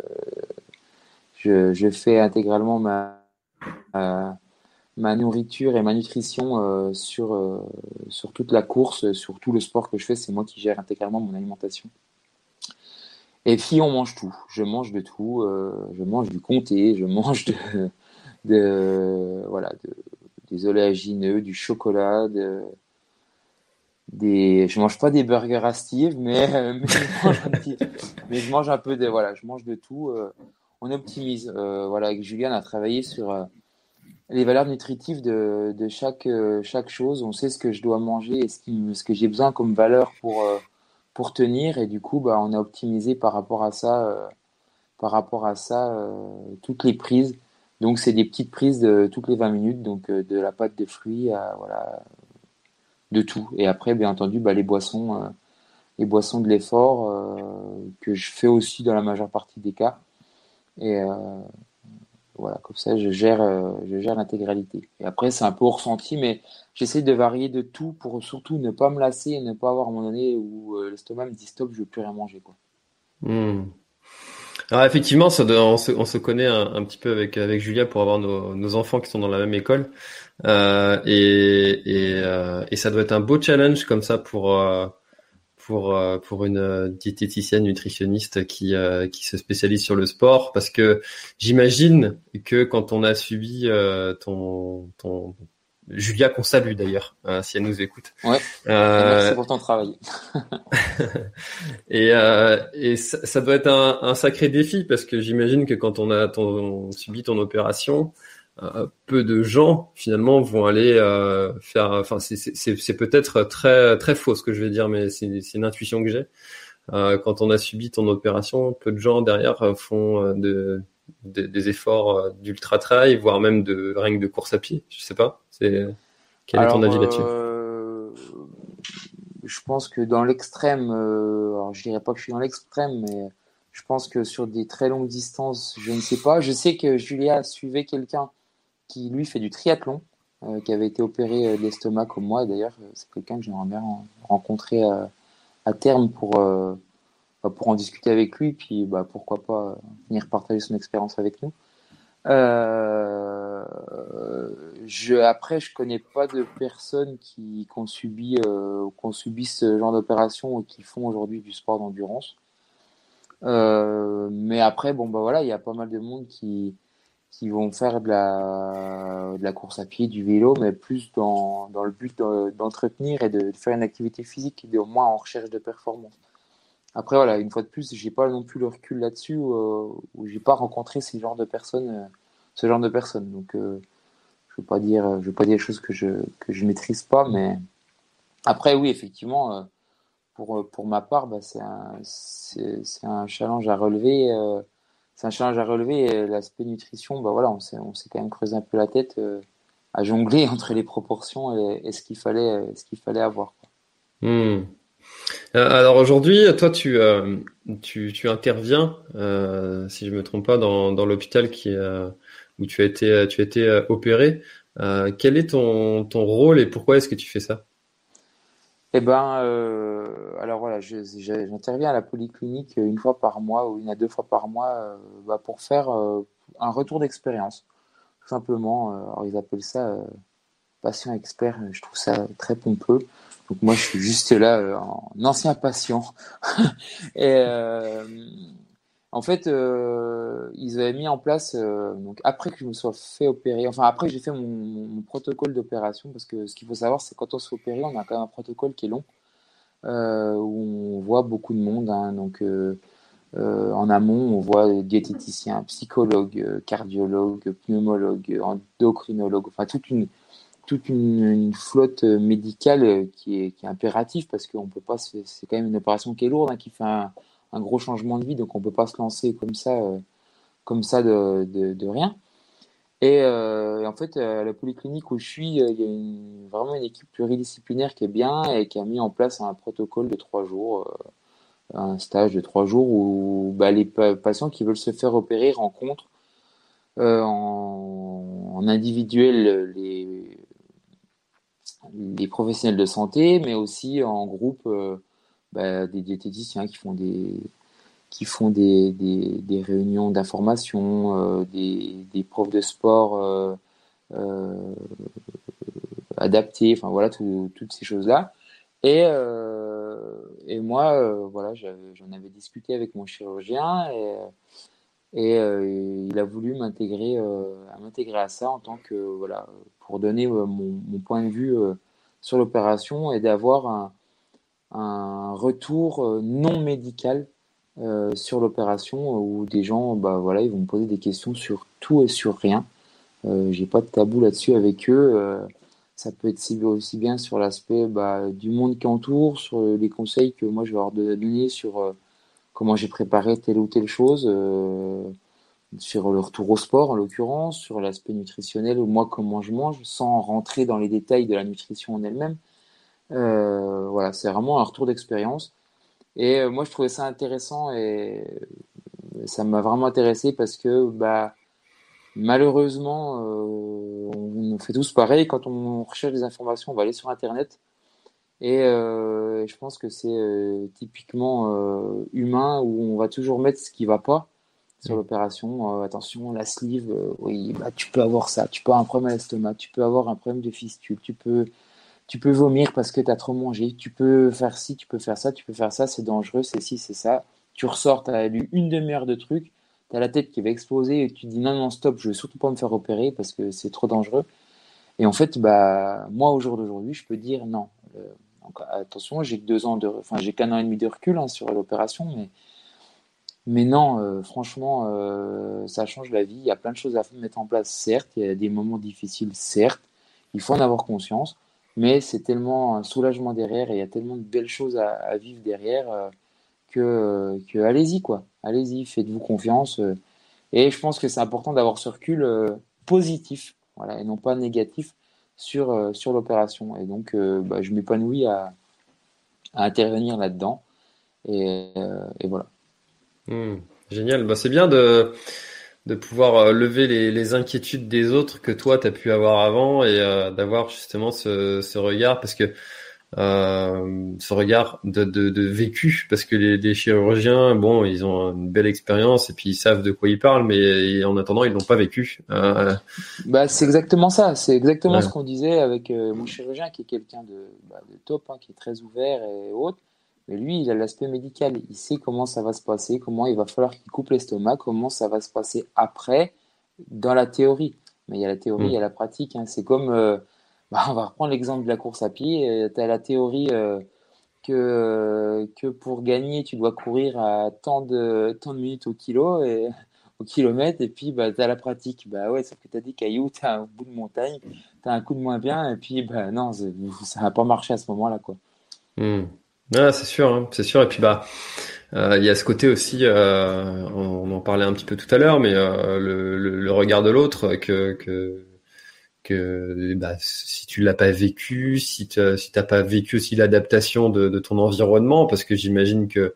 je, fais intégralement ma, ma, nourriture et ma nutrition euh, sur, euh, sur toute la course, sur tout le sport que je fais. C'est moi qui gère intégralement mon alimentation. Et puis on mange tout. Je mange de tout. je mange du comté, je mange de, de voilà, de, des oléagineux, du chocolat, des je mange pas des burgers à Steve mais, euh, [LAUGHS] mais, je, mange un petit, peu de voilà je mange de tout euh, on optimise. Euh, voilà avec Julien a travaillé sur les valeurs nutritives de, de chaque chaque chose. On sait ce que je dois manger et ce, qui, ce que j'ai besoin comme valeur pour pour tenir. Et du coup bah on a optimisé par rapport à ça par rapport à ça toutes les prises. Donc c'est des petites prises de toutes les 20 minutes donc de la pâte de fruits à voilà de tout. Et après, bien entendu, bah, les boissons, euh, les boissons de l'effort euh, que je fais aussi dans la majeure partie des cas. Et euh, voilà, comme ça, je gère, je gère l'intégralité. Et après, c'est un peu ressenti, mais j'essaie de varier de tout pour surtout ne pas me lasser et ne pas avoir un moment donné où l'estomac me dit stop, je veux plus rien manger. Quoi. Hmm. Alors effectivement, ça on, se, connaît un, petit peu avec avec Julia pour avoir nos, enfants qui sont dans la même école. Euh, et, et, euh, et, ça doit être un beau challenge comme ça pour euh, pour pour une diététicienne nutritionniste qui qui se spécialise sur le sport parce que j'imagine que quand on a subi ton ton Julia qu'on salue d'ailleurs si elle nous écoute. Ouais. merci pour ton travail. [LAUGHS] et et ça, ça, doit être un, un, sacré défi parce que j'imagine que quand on a ton, on subit ton opération, euh, peu de gens finalement vont aller euh, faire. Enfin, c'est peut-être très très faux ce que je vais dire, mais c'est une intuition que j'ai. Euh, quand on a subi ton opération, peu de gens derrière font de, des efforts d'ultra trail, voire même de règne de course à pied. Je sais pas. C'est quel est ton avis là-dessus? Je pense que dans l'extrême, alors je dirais pas que je suis dans l'extrême, mais je pense que sur des très longues distances, je ne sais pas. Je sais que Julia suivait quelqu'un qui lui fait du triathlon, euh, qui avait été opéré euh, de l'estomac comme moi. D'ailleurs, euh, c'est quelqu'un que j'aimerais bien rencontrer à terme pour, bah, pour en discuter avec lui, puis bah, pourquoi pas venir partager son expérience avec nous. je, après, je connais pas de personnes qui, ont subi, qui ont subi ce genre d'opération et qui font aujourd'hui du sport d'endurance. Mais après, bon, bah voilà, il y a pas mal de monde qui, qui vont faire de la, de la course à pied, du vélo, mais plus dans, dans le but d'entretenir et de faire une activité physique, et au moins en recherche de performance. Après, voilà, une fois de plus, j'ai pas non plus le recul là-dessus, euh, où j'ai pas rencontré ces genres de personnes, euh, ce genre de personnes. Donc, euh, je veux pas dire, je veux pas dire des choses que je que je maîtrise pas, mais après, oui, effectivement, euh, pour pour ma part, bah, c'est un c'est un challenge à relever. Euh, c'est un challenge à relever. L'aspect nutrition, bah voilà, on s'est on s'est quand même creusé un peu la tête à jongler [LAUGHS] entre les proportions et, ce qu'il fallait ce qu'il fallait avoir. Hmm. Euh, alors aujourd'hui, toi, tu, euh, tu, tu, interviens, euh, si je me trompe pas, dans, dans l'hôpital où tu as été, tu as été opéré. quel est ton, ton rôle et pourquoi est-ce que tu fais ça? Eh ben, alors voilà, j'interviens à la polyclinique une fois par mois ou une à deux fois par mois bah, pour faire un retour d'expérience, tout simplement. alors ils appellent ça patient expert. Je trouve ça très pompeux. Donc moi, je suis juste là euh, en ancien patient. [LAUGHS] et euh, en fait, euh, ils avaient mis en place, donc après que je me sois fait opérer, enfin après j'ai fait mon, protocole d'opération, parce que ce qu'il faut savoir, c'est quand on se fait opérer, on a quand même un protocole qui est long, où on voit beaucoup de monde. Hein, donc en amont, on voit diététiciens, psychologues, cardiologues, pneumologues, endocrinologues, enfin toute une flotte euh, médicale euh, qui est, qui est impérative parce qu'on peut pas, c'est quand même une opération qui est lourde, hein, qui fait un, un, gros changement de vie, donc on peut pas se lancer comme ça, euh, comme ça de, de, rien. Et, euh, en fait, à la polyclinique où je suis, il y a vraiment une équipe pluridisciplinaire qui est bien et qui a mis en place un protocole de trois jours, un stage de trois jours où bah, les patients qui veulent se faire opérer rencontrent en, en, individuel les, des professionnels de santé, mais aussi en groupe euh, bah, des diététiciens qui font des qui font des, des, réunions d'information, euh, des, des, profs de sport euh, euh adaptés, enfin voilà toutes ces choses là. Et, et moi, voilà, j'en avais discuté avec mon chirurgien et, et il a voulu m'intégrer à à ça en tant que voilà pour donner mon, point de vue sur l'opération et d'avoir un, un, retour euh, non médical euh, sur l'opération où des gens bah voilà ils vont me poser des questions sur tout et sur rien euh, j'ai pas de tabou là-dessus avec eux euh, ça peut être aussi bien sur l'aspect bah, du monde qui entoure sur les conseils que moi je vais leur donner sur euh, comment j'ai préparé telle ou telle chose sur le retour au sport en l'occurrence, sur l'aspect nutritionnel ou moi comment je mange, sans rentrer dans les détails de la nutrition en elle-même. Euh, voilà, c'est vraiment un retour d'expérience. Et euh, moi je trouvais ça intéressant et ça m'a vraiment intéressé parce que bah malheureusement euh, on fait tous pareil. Quand on recherche des informations, on va aller sur internet. Et je pense que c'est typiquement humain où on va toujours mettre ce qui va pas sur l'opération. Euh, attention, la sleeve, euh, oui, bah, tu peux avoir ça, tu peux avoir un problème à l'estomac, tu peux avoir un problème de fistule, tu peux, tu peux vomir parce que tu as trop mangé, tu peux faire ci, tu peux faire ça, tu peux faire ça, c'est dangereux, c'est ci, c'est ça. Tu ressors, tu as lu une demi-heure de trucs, tu as la tête qui va exploser et tu dis non, non, stop, je veux surtout pas me faire opérer parce que c'est trop dangereux. Et en fait, bah, moi, au jour d'aujourd'hui, je peux dire non. Euh, attention, j'ai deux ans de, enfin, j'ai qu'un an et demi de recul hein, sur l'opération, mais mais non, euh, franchement, euh, ça change la vie. Il y a plein de choses à mettre en place, certes. Il y a des moments difficiles, certes. Il faut en avoir conscience. Mais c'est tellement un soulagement derrière et il y a tellement de belles choses à, vivre derrière euh, que, que allez-y, quoi. Allez-y, faites-vous confiance. et je pense que c'est important d'avoir ce recul positif, voilà, et non pas négatif sur, sur l'opération. Et donc, bah, je m'épanouis à, à intervenir là-dedans. Et, et voilà. Hmm, génial. Bah, c'est bien de, de pouvoir euh, lever les, les, inquiétudes des autres que toi, tu as pu avoir avant et euh, d'avoir justement ce, ce, regard parce que euh, ce regard de, de, de, vécu parce que les, les, chirurgiens bon ils ont une belle expérience et puis ils savent de quoi ils parlent mais en attendant ils n'ont pas vécu. Euh... bah c'est exactement ça. C'est exactement ouais. ce qu'on disait avec euh, mon chirurgien qui est quelqu'un de, bah, de, top hein, qui est très ouvert et autres mais lui il a l'aspect médical il sait comment ça va se passer comment il va falloir qu'il coupe l'estomac comment ça va se passer après dans la théorie mais il y a la théorie il y a la pratique hein. c'est comme euh, [LAUGHS] bah, on va reprendre l'exemple de la course à pied. Tu as la théorie euh, que, que pour gagner, tu dois courir à tant de, tant de minutes au kilo et [LAUGHS] au kilomètre. Et puis, bah, tu as la pratique. Bah ouais, sauf que tu as des cailloux, tu as un bout de montagne, tu as un coup de moins bien. Et puis, bah non, [LAUGHS] ça n'a pas marché à ce moment-là. quoi. Mm. Ah, c'est sûr, hein, c'est sûr. Et puis, bah, il euh, y a ce côté aussi, euh, on, en parlait un petit peu tout à l'heure, mais euh, le, le, le, regard de l'autre que, que que bah, si tu l'as pas vécu, si tu si t'as pas vécu aussi l'adaptation de, de, ton environnement, parce que j'imagine que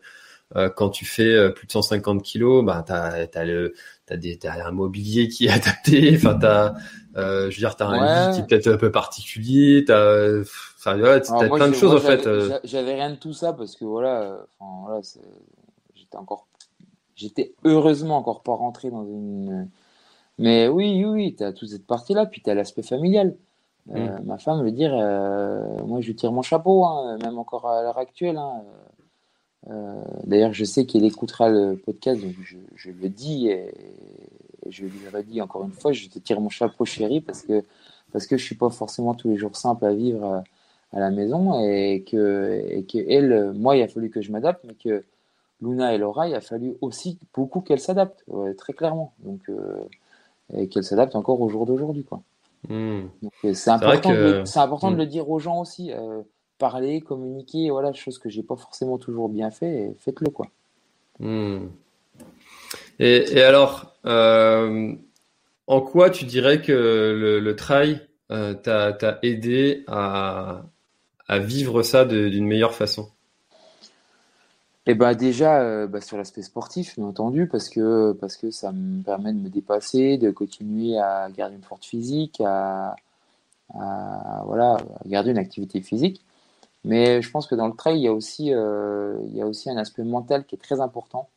euh, quand tu fais euh, plus de 150 kilos, bah t'as t'as le t'as des t'as un mobilier qui est [LAUGHS] adapté, enfin t'as euh, je veux dire t'as un Ouais. lit qui est peut-être un peu particulier, t'as enfin ouais, t'as plein de choses en fait. j'avais- euh. j'a- J'avais rien de tout ça parce que voilà, enfin, voilà, c'est- j'étais encore, j'étais heureusement encore pas rentré dans une. Mais oui, oui, oui, t'as toute cette partie-là, puis t'as l'aspect familial. Euh, Ma femme veut dire, euh, moi je lui tire mon chapeau, hein, même encore à l'heure actuelle. hein. Euh, D'ailleurs, je sais qu'elle écoutera le podcast, donc je, je le dis et je lui redis encore une fois, je te tire mon chapeau, chérie, parce que parce que je suis pas forcément tous les jours simple à vivre à, à la maison et que et que elle, moi, il a fallu que je m'adapte, mais que Luna et Laura, il a fallu aussi beaucoup qu'elles s'adaptent, ouais, très clairement. Donc euh, et qu'elles s'adaptent encore au jour d'aujourd'hui, quoi. Hmm. Euh, c'est important, de que- important de Mm. le dire aux gens aussi. euh, parler, communiquer, voilà, chose que j'ai pas forcément toujours bien fait, faites-le quoi. Hmm. Et, alors, euh, en quoi tu dirais que le, le trail euh, t'a aidé à, vivre ça d'une meilleure façon? Et ben déjà euh, bah, sur l'aspect sportif, bien entendu, parce que parce que ça me permet de me dépasser, de continuer à garder une forte physique, à, voilà, garder une activité physique. Mais je pense que dans le trail, il y a aussi il y a aussi un aspect mental qui est très important,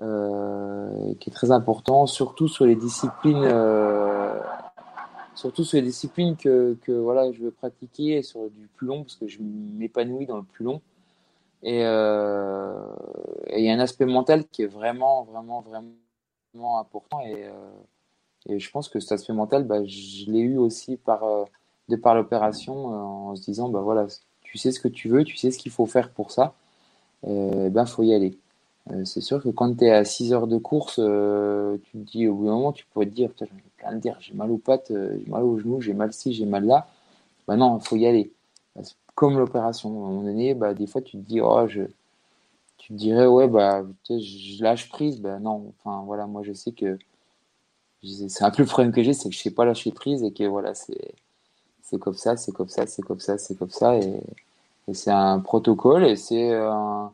euh, qui est très important, surtout sur les disciplines, euh, surtout sur les disciplines que voilà je veux pratiquer sur du plus long parce que je m'épanouis dans le plus long. Et euh, et il y a un aspect mental qui est vraiment, vraiment, vraiment important. Et, je pense que cet aspect mental, bah, je l'ai eu aussi par, de par l'opération, en se disant, bah voilà, tu sais ce que tu veux, tu sais ce qu'il faut faire pour ça, et ben faut y aller. Euh, c'est sûr que quand tu es à 6 heures de course, euh, tu te dis, au bout d'un moment, tu pourrais te dire, putain, j'en ai plein de dire, j'ai mal aux pattes, euh, j'ai mal aux genoux, j'ai mal ci, j'ai mal là. Bah non, il faut y aller. Bah, comme l'opération. À un moment donné, bah, des fois, tu te dis, oh, je, tu te dirais, ouais, bah, je lâche prise. Ben non, enfin, voilà, moi, je sais que c'est un peu le problème que j'ai, c'est que je sais pas lâcher prise et que voilà, c'est, c'est comme ça, c'est comme ça, c'est comme ça, c'est comme ça. Et, et c'est un protocole et c'est un,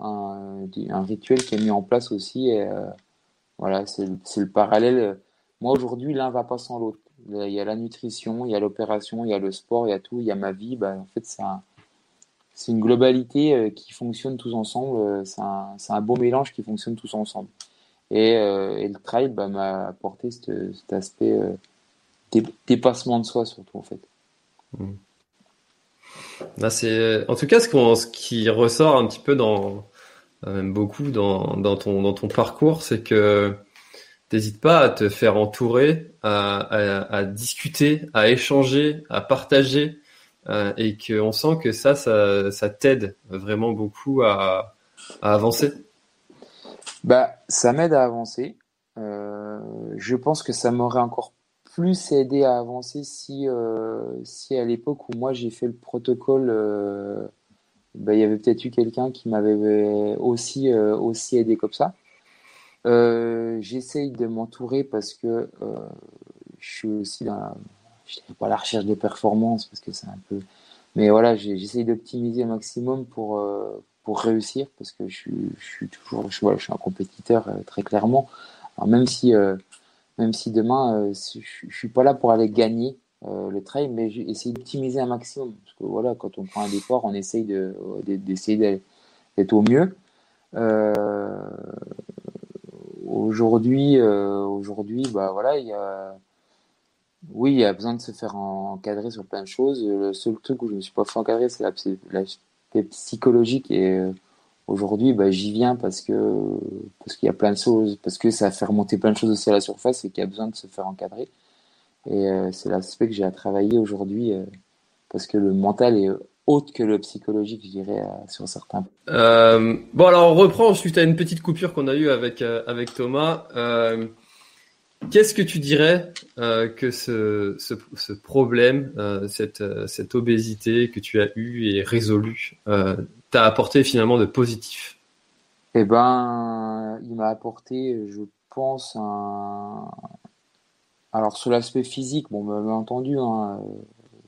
un, rituel qui est mis en place aussi. Et euh, voilà, c'est le parallèle. Moi, aujourd'hui, l'un va pas sans l'autre. Il y a la nutrition, il y a l'opération, il y a le sport, il y a tout, il y a ma vie. Ben, en fait, c'est un, c'est une globalité euh, qui fonctionne tous ensemble. euh, C'est un, un beau mélange qui fonctionne tous ensemble. Et, euh, et le trail bah, m'a apporté cet, aspect euh, dé- dépassement de soi, surtout, en fait. Là, c'est, en tout cas, ce, qui ressort un petit peu dans, euh, même beaucoup dans, dans ton, dans ton parcours, c'est que t'hésites pas à te faire entourer, à, à, à discuter, à échanger, à partager, euh, et qu'on sent que ça, ça, ça t'aide vraiment beaucoup à, à avancer. Bah, ça m'aide à avancer. Euh, je pense que ça m'aurait encore plus aidé à avancer si, euh, si à l'époque où moi j'ai fait le protocole, euh, bah, il y avait peut-être eu quelqu'un qui m'avait aussi, euh, aussi aidé comme ça. Euh, j'essaye de m'entourer parce que euh, je suis aussi dans la, je dirais pas la recherche de performance parce que c'est un peu, mais voilà, j'essaye d'optimiser au maximum pour, euh, pour réussir parce que je suis, je suis toujours, je, voilà, je suis un compétiteur euh, très clairement. Alors même si, euh, même si demain, euh, je, je suis pas là pour aller gagner, le trail, mais essayé d'optimiser un maximum. Parce que voilà, quand on prend un départ, on essaye d'essayer d'être au mieux. aujourd'hui, aujourd'hui, bah voilà, il y a oui, il y a besoin de se faire encadrer sur plein de choses. Le seul truc où je me suis pas fait encadrer, c'est l'aspect psychologique. Et euh, aujourd'hui, bah, j'y viens parce que parce qu'il y a plein de choses, parce que ça fait remonter plein de choses aussi à la surface et qu'il y a besoin de se faire encadrer. Et euh, c'est l'aspect que j'ai à travailler aujourd'hui euh, parce que le mental est autre que le psychologique, je dirais, sur certains. bon, alors on reprend suite à une petite coupure qu'on a eue avec, avec Thomas. Qu'est-ce que tu dirais euh, que ce, ce, ce problème, euh, cette, euh, cette, obésité que tu as eue et résolue, euh, t'a apporté finalement de positif? Eh ben, il m'a apporté, je pense, un. Alors sur l'aspect physique, bon, bien entendu, hein,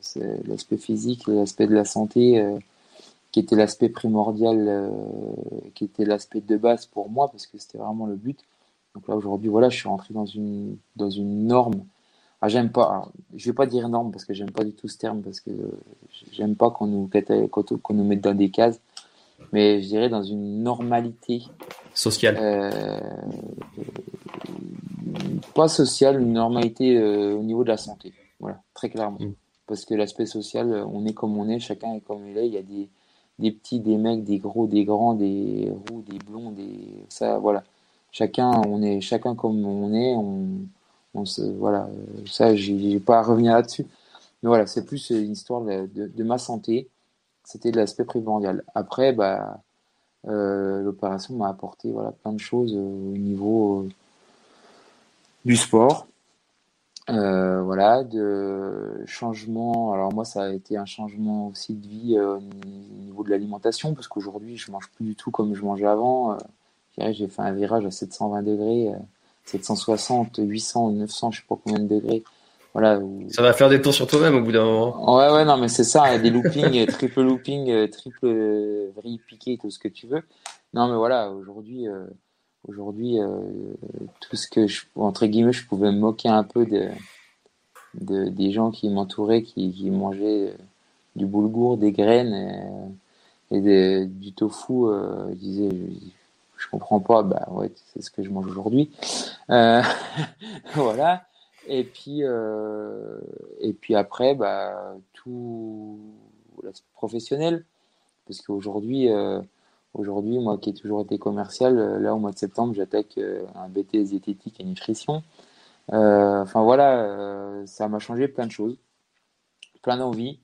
c'est l'aspect physique, l'aspect de la santé, euh, qui était l'aspect primordial, qui était l'aspect de base pour moi, parce que c'était vraiment le but. Donc là aujourd'hui, voilà, je suis rentré dans une dans une norme. Ah, j'aime pas. je vais pas dire norme parce que j'aime pas du tout ce terme parce que j'aime pas qu'on nous qu'on nous mette dans des cases. Mais je dirais dans une normalité sociale. Euh, pas sociale, une normalité euh, au niveau de la santé. Voilà, très clairement. Mm. Parce que l'aspect social, on est comme on est, chacun est comme il est. Il y a des, des petits, des mecs, des gros, des grands, des roux, des blonds, des ça, voilà chacun, on est chacun comme on est. On, on se, voilà, ça, j'ai pas à revenir là-dessus. Mais voilà, c'est plus une histoire de, de, ma santé. C'était de l'aspect primordial. Après, bah, euh, l'opération m'a apporté voilà plein de choses au niveau euh, du sport. Euh, voilà, de changement. Alors moi, ça a été un changement aussi de vie au niveau de l'alimentation, parce qu'aujourd'hui, je mange plus du tout comme je mangeais avant j'ai fait un virage à 720 degrés, 760, 800, 900, je sais pas combien de degrés. Voilà. Ça va faire des tours sur toi-même au bout d'un moment. Ouais, ouais, non, mais c'est ça, des loopings, triple looping, euh, triple vrille piqué, tout ce que tu veux. Non, mais voilà, aujourd'hui, euh, aujourd'hui, euh, tout ce que je, entre guillemets, je pouvais me moquer un peu de, de des gens qui m'entouraient, qui, qui, mangeaient du boulgour, des graines et, du tofu. je disais, je comprends pas, bah ouais, c'est ce que je mange aujourd'hui. Euh, [LAUGHS] voilà. Et puis, euh, et puis après, bah, tout professionnel. Parce qu'aujourd'hui, euh, aujourd'hui, moi qui ai toujours été commercial, là au mois de septembre, j'attaque un BTS diététique et nutrition. Enfin voilà, ça m'a changé plein de choses, plein d'envies.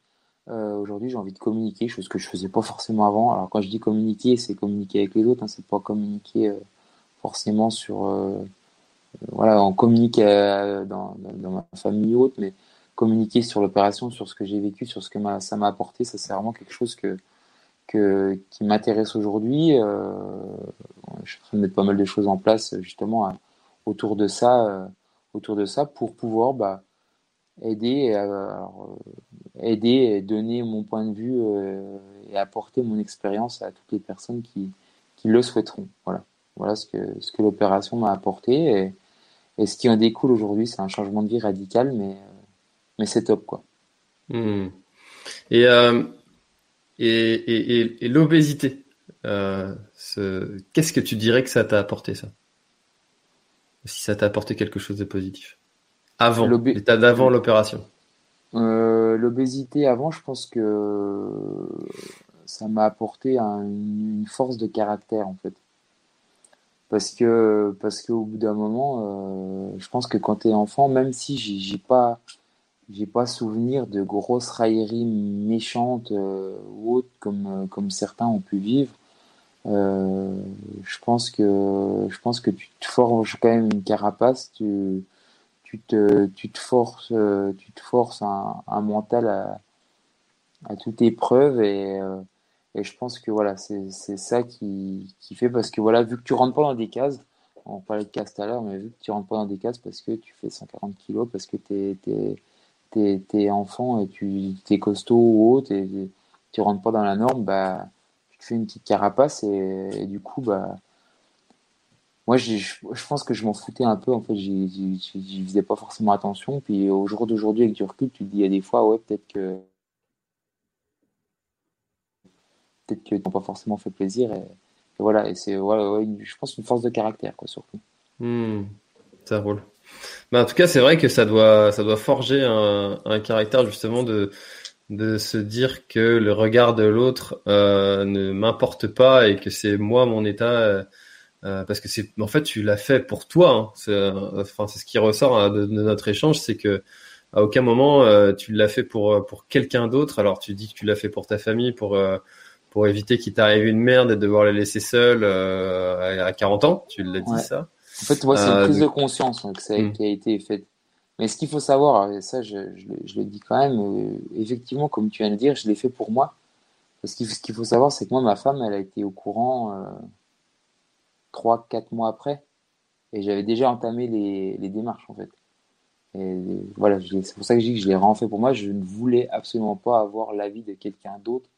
Euh, aujourd'hui, j'ai envie de communiquer, chose que je faisais pas forcément avant. Alors quand je dis communiquer, c'est communiquer avec les autres, hein, c'est pas communiquer euh, forcément sur, euh, voilà, on communique dans, dans, ma famille ou autre, mais communiquer sur l'opération, sur ce que j'ai vécu, sur ce que ça m'a apporté, ça c'est vraiment quelque chose que, que qui m'intéresse aujourd'hui. je suis en train de mettre pas mal de choses en place justement autour de ça, autour de ça pour pouvoir bah, aider, alors, aider et donner mon point de vue euh, et apporter mon expérience à toutes les personnes qui, qui le souhaiteront. Voilà, voilà ce que, ce que l'opération m'a apporté. Et, et, ce qui en découle aujourd'hui, c'est un changement de vie radical, mais, mais c'est top. quoi. Hmm. Et, euh, et, et, et l'obésité, euh, qu'est-ce que tu dirais que ça t'a apporté, ça? Si ça t'a apporté quelque chose de positif? Avant, l'état d'avant l'opération. Euh, l'obésité avant, je pense que ça m'a apporté une force de caractère en fait. Parce que parce qu'au bout d'un moment, euh, je pense que quand tu es enfant, même si j'ai pas j'ai pas souvenir de grosses railleries méchantes euh, ou autres comme comme certains ont pu vivre, je pense que je pense que tu te forges quand même une carapace, tu tu te, tu te forces, euh, tu te forces un, un mental à, à toute épreuve et, euh, et je pense que voilà, c'est ça qui, qui fait parce que voilà, vu que tu rentres pas dans des cases, on parlait de cases tout à l'heure, mais vu que tu rentres pas dans des cases parce que tu fais 140 kilos, parce que tu es, es, enfant et tu es costaud ou autre et tu rentres pas dans la norme, bah, tu te fais une petite carapace et, du coup, bah, moi, je, pense que je m'en foutais un peu. En fait, j'y faisais pas forcément attention. Puis au jour d'aujourd'hui, avec du recul, tu te dis, il y a des fois, ouais, peut-être que peut-être que t'ont pas forcément fait plaisir. Et, voilà, et c'est, je pense, une force de caractère, quoi, surtout. Hmm, ça roule. Mais en tout cas, c'est vrai que ça doit, ça doit forger un, un caractère justement de, de se dire que le regard de l'autre euh, ne m'importe pas et que c'est moi mon état euh, euh, parce que c'est en fait tu l'as fait pour toi hein. c'est enfin c'est ce qui ressort hein, de, notre échange c'est que à aucun moment tu l'as fait pour pour quelqu'un d'autre. Alors tu dis que tu l'as fait pour ta famille pour pour éviter qu'il t'arrive une merde et de devoir les laisser seuls à 40 ans tu l'as dit ça en fait moi c'est une prise de conscience hein, que ça a, hmm. qui a été faite mais ce qu'il faut savoir, et ça je, je, le dis quand même, euh, effectivement, comme tu viens de dire, je l'ai fait pour moi. Parce que ce qu'il faut savoir, c'est que moi, ma femme, elle a été au courant euh, trois, quatre mois après. Et j'avais déjà entamé les, les, démarches, en fait. Et voilà, c'est pour ça que je dis que je l'ai vraiment fait pour moi. Je ne voulais absolument pas avoir l'avis de quelqu'un d'autre.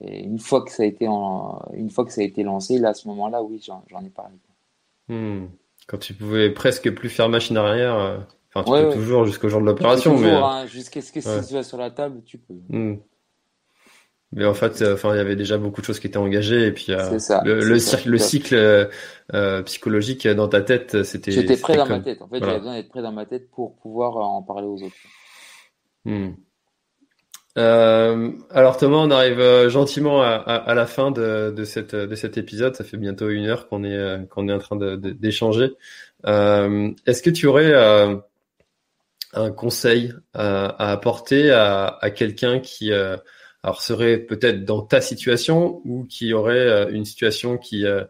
Et une fois que ça a été, en, une fois que ça a été lancé, là, à ce moment-là, oui, j'en ai parlé. Hmm. Quand tu pouvais presque plus faire machine arrière. Euh, Enfin, tu peux toujours jusqu'au jour de l'opération, mais hein, jusqu'à ce que si tu sur la table, tu peux. Hmm. Mais en fait, euh, enfin, il y avait déjà beaucoup de choses qui étaient engagées et puis euh, le, le, le cycle euh, psychologique dans ta tête, c'était. J'étais prêt dans ma tête. En fait, j'avais besoin d'être prêt dans ma tête pour pouvoir en parler aux autres. Hmm. Euh, alors Thomas, on arrive gentiment à, la fin de, cette, de cet épisode. Ça fait bientôt une heure qu'on est est en train d'échanger. Est-ce que tu aurais un conseil à, apporter à, quelqu'un qui euh, serait peut-être dans ta situation ou qui aurait euh, une situation qui euh,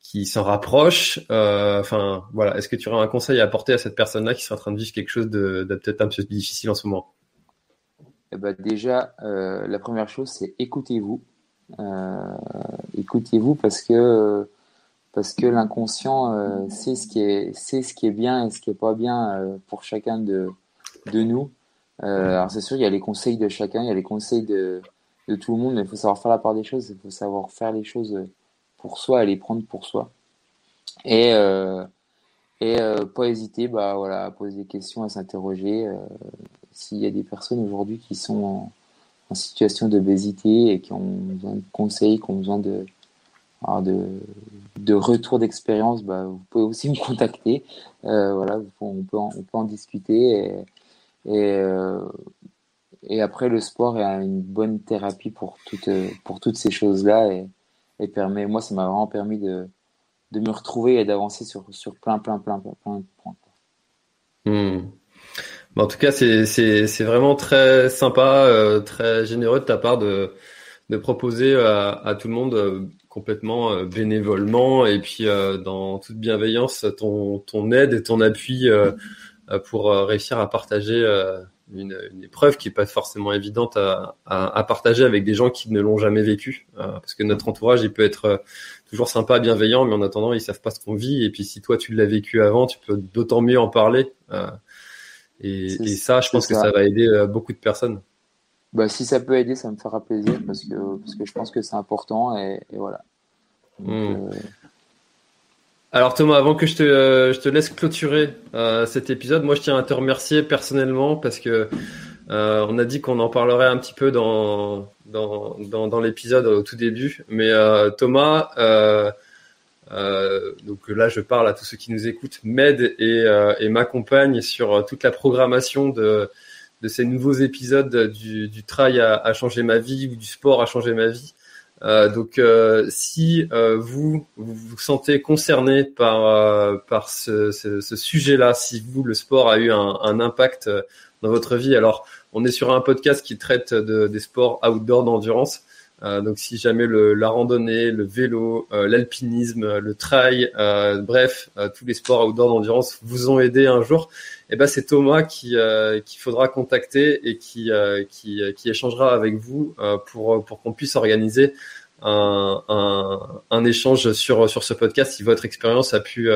qui s'en rapproche? Enfin voilà, est-ce que tu aurais un conseil à apporter à cette personne-là qui serait en train de vivre quelque chose de, de peut-être un peu difficile en ce moment? Eh ben déjà, la première chose, c'est écoutez-vous. écoutez-vous parce que parce que l'inconscient euh, sait ce qui est sait ce qui est bien et ce qui est pas bien euh, pour chacun de de nous. Euh, alors c'est sûr, il y a les conseils de chacun, il y a les conseils de de tout le monde, mais il faut savoir faire la part des choses, il faut savoir faire les choses pour soi et les prendre pour soi. Et et pas hésiter, bah voilà, à poser des questions, à s'interroger. S'il y a des personnes aujourd'hui qui sont en, situation d'obésité et qui ont besoin de conseils, qui ont besoin de de, de retour d'expérience, bah, vous pouvez aussi [LAUGHS] me contacter. Euh, voilà, on peut, en, on peut en discuter. Et, euh, et, après, le sport est une bonne thérapie pour toutes, pour toutes ces choses-là. Et, et permet, moi, ça m'a vraiment permis de, de me retrouver et d'avancer sur, sur plein, plein, plein, plein, plein de points. Hmm. en tout cas, c'est vraiment très sympa, euh, très généreux de ta part de, proposer à, tout le monde euh, complètement euh, bénévolement et puis dans toute bienveillance ton, aide et ton appui pour réussir à partager une, épreuve qui est pas forcément évidente à, à, à, partager avec des gens qui ne l'ont jamais vécu parce que notre entourage il peut être toujours sympa bienveillant mais en attendant ils savent pas ce qu'on vit et puis si toi tu l'as vécu avant tu peux d'autant mieux en parler et, et, ça je pense que ça va aider beaucoup de personnes bah, si ça peut aider, ça me fera plaisir parce que, parce que je pense que c'est important et, et voilà. Hmm. Euh, Alors Thomas, avant que je te, euh, je te laisse clôturer euh, cet épisode, moi je tiens à te remercier personnellement parce que euh, on a dit qu'on en parlerait un petit peu dans, dans, dans, dans l'épisode au tout début, mais Thomas, donc là je parle à tous ceux qui nous écoutent, m'aide et, et m'accompagne sur toute la programmation de de ces nouveaux épisodes du, du trail a, changé ma vie ou du sport a changé ma vie. Euh, donc, euh, si euh, vous, vous vous sentez concerné par par ce, ce, ce sujet-là, si vous le sport a eu un, un, impact dans votre vie, alors on est sur un podcast qui traite de, des sports outdoor d'endurance. Donc, si jamais le, la randonnée, le vélo, l'alpinisme, le trail, bref, tous les sports outdoor d'endurance vous ont aidé un jour, eh ben c'est Thomas qui euh, qu'il faudra contacter et qui euh, qui, qui échangera avec vous euh, pour pour qu'on puisse organiser un, un, un, échange sur sur ce podcast si votre expérience a pu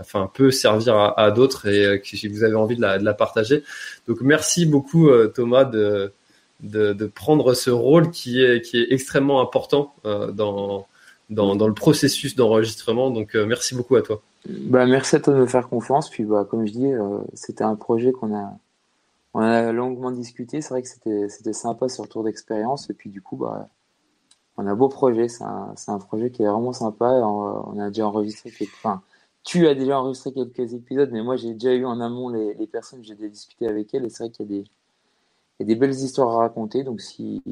enfin peut servir à, à d'autres et si vous avez envie de la, de la partager. Donc merci beaucoup Thomas de, de, prendre ce rôle qui est qui est extrêmement important dans dans, dans le processus d'enregistrement. Donc merci beaucoup à toi. Bah, merci à toi de me faire confiance. Puis, bah, comme je dis, c'était un projet qu'on a, on a longuement discuté. C'est vrai que c'était, c'était sympa ce retour d'expérience. Et puis, du coup, bah, on a beau projet. C'est un, c'est un projet qui est vraiment sympa. On, a déjà enregistré enfin, tu as déjà enregistré quelques épisodes, mais moi, j'ai déjà eu en amont les, les personnes, j'ai déjà discuté avec elles. Et c'est vrai qu'il y a des, y des belles histoires à raconter. Donc, si,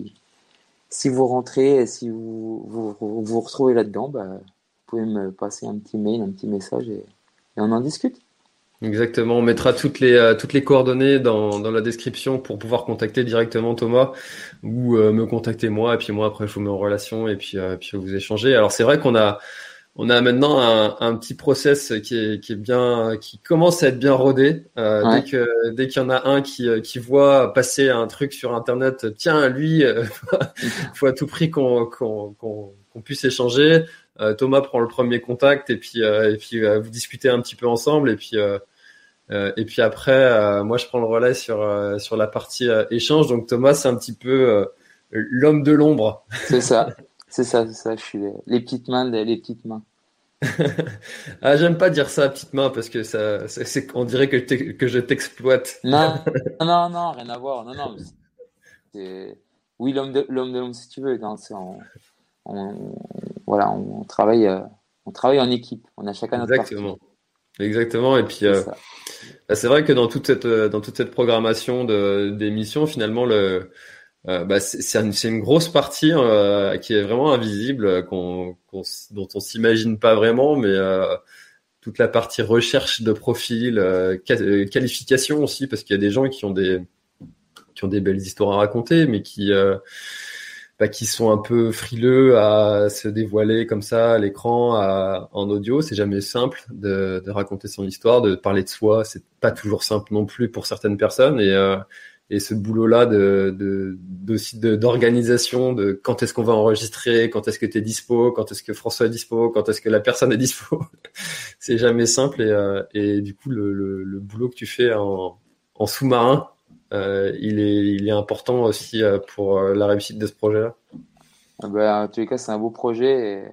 si vous rentrez si vous vous, vous, retrouvez là-dedans, bah, vous pouvez me passer un petit mail, un petit message et, on en discute. Exactement, on mettra toutes les euh, toutes les coordonnées dans, dans la description pour pouvoir contacter directement Thomas ou euh, me contacter moi et puis moi après je vous mets en relation et puis euh, puis vous échanger. Alors c'est vrai qu'on a on a maintenant un, un, petit process qui est, qui est bien, qui commence à être bien rodé. Euh, Dès que dès qu'il y en a un qui, qui voit passer un truc sur internet, tiens lui, euh, [LAUGHS] faut à tout prix qu'on qu'on qu'on puisse échanger. Euh, Thomas prend le premier contact et puis et puis vous discutez un petit peu ensemble et puis et puis après moi je prends le relais sur sur la partie échange. Donc Thomas c'est un petit peu l'homme de l'ombre. C'est ça. [LAUGHS] C'est ça, c'est ça. Je suis les, petites mains, les petites mains. [LAUGHS] ah, j'aime pas dire ça, petite main, parce que ça, c'est, on dirait que, que je t'exploite. [LAUGHS] non, non, non, rien à voir. Non, non. Oui, l'homme de l'homme de l'homme, si tu veux. Non, on, voilà, on, travaille, euh, on travaille en équipe. On a chacun notre Exactement. Exactement. Et puis, euh, bah, c'est vrai que dans toute cette, euh, dans toute cette programmation de, d'émissions, finalement, le, euh, bah, c'est une, grosse partie euh, qui est vraiment invisible, euh, qu'on, qu'on, dont on s'imagine pas vraiment, mais toute la partie recherche de profil, qualification aussi, parce qu'il y a des gens qui ont des qui ont des belles histoires à raconter, mais qui bah, qui sont un peu frileux à se dévoiler comme ça à l'écran, en audio. C'est jamais simple de, de, raconter son histoire, de parler de soi. C'est pas toujours simple non plus pour certaines personnes et et ce boulot-là de, de, d'organisation, de, quand est-ce qu'on va enregistrer, quand est-ce que tu es dispo, quand est-ce que François est dispo, quand est-ce que la personne est dispo, [LAUGHS] c'est jamais simple et, euh, et du coup le, le, boulot que tu fais en, en sous-marin, euh, il, est, il est important aussi euh, pour la réussite de ce projet-là. Ah ben, en tous les cas, c'est un beau projet et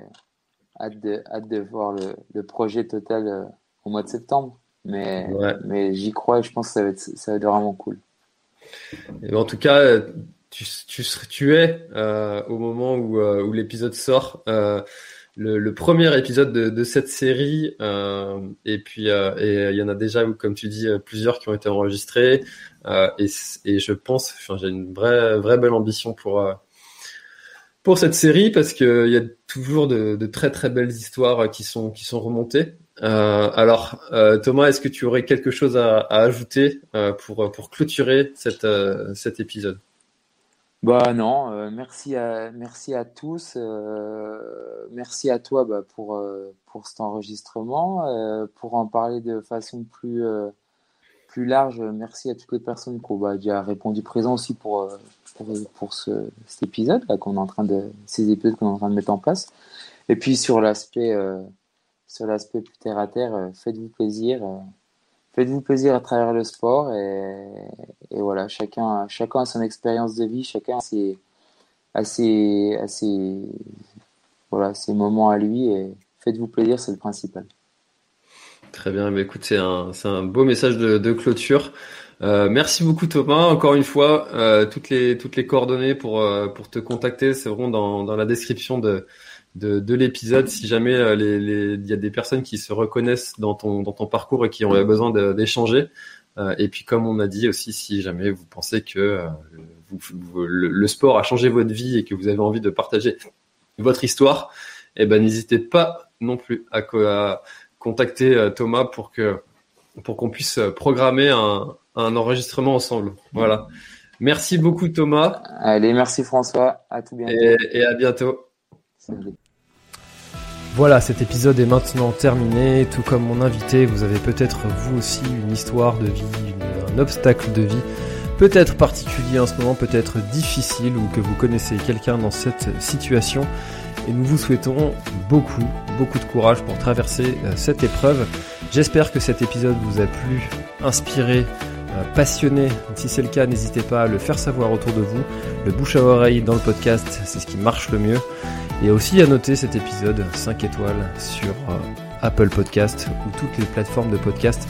hâte de, hâte de voir le, le projet total au mois de septembre. Mais, mais j'y crois et je pense que ça va être, ça va être vraiment cool. Et en tout cas, tu, tu, es euh, au moment où, euh, l'épisode sort. Euh, le, premier épisode de, cette série euh, et puis euh, il y en a déjà comme tu dis plusieurs qui ont été enregistrés euh, et, je pense j'ai une vraie vraie belle ambition pour cette série parce que il y a toujours de, très belles histoires qui sont remontées euh, alors, euh, Thomas, est-ce que tu aurais quelque chose à, ajouter euh, pour, clôturer cet épisode? Bah non, merci, à, merci à tous. merci à toi bah, pour, pour cet enregistrement. pour en parler de façon plus, plus large, merci à toutes les personnes qui ont bah, déjà répondu présent aussi pour, pour, pour ce, cet épisode qu'on est en train de, ces épisodes qu'on est en train de mettre en place. Et puis sur l'aspect sur l'aspect plus terre à terre, euh, faites-vous plaisir. Euh, faites-vous plaisir à travers le sport et, voilà, chacun, chacun a son expérience de vie, chacun a ses, a ses, a ses, voilà, ses moments à lui et faites-vous plaisir, c'est le principal. Très bien, mais écoute, c'est un, c'est un beau message de, clôture. Euh, merci beaucoup Thomas. Encore une fois, toutes les toutes les coordonnées pour pour te contacter seront dans dans la description de de, de l'épisode si jamais euh, il y a des personnes qui se reconnaissent dans ton, dans ton parcours et qui ont besoin d'échanger. Euh, et puis comme on a dit aussi, si jamais vous pensez que euh, le, sport a changé votre vie et que vous avez envie de partager votre histoire, eh ben n'hésitez pas non plus à, à contacter Thomas pour que pour qu'on puisse programmer un, un enregistrement ensemble. Voilà. Merci beaucoup Thomas. Allez, merci François. À tout bientôt. Et, et à bientôt. Voilà, cet épisode est maintenant terminé. Tout comme mon invité, vous avez peut-être vous aussi une histoire de vie, un obstacle de vie, peut-être particulier en ce moment, peut-être difficile, ou que vous connaissez quelqu'un dans cette situation. Et nous vous souhaitons beaucoup, beaucoup de courage pour traverser euh, cette épreuve. J'espère que cet épisode vous a plu, inspiré passionné. Si c'est le cas, n'hésitez pas à le faire savoir autour de vous. Le bouche à oreille dans le podcast, c'est ce qui marche le mieux. Et aussi à noter cet épisode 5 étoiles sur Apple Podcast ou toutes les plateformes de podcast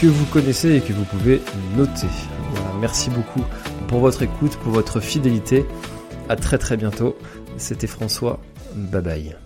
que vous connaissez et que vous pouvez noter. Voilà, merci beaucoup pour votre écoute, pour votre fidélité. À très très bientôt. C'était François. Bye bye.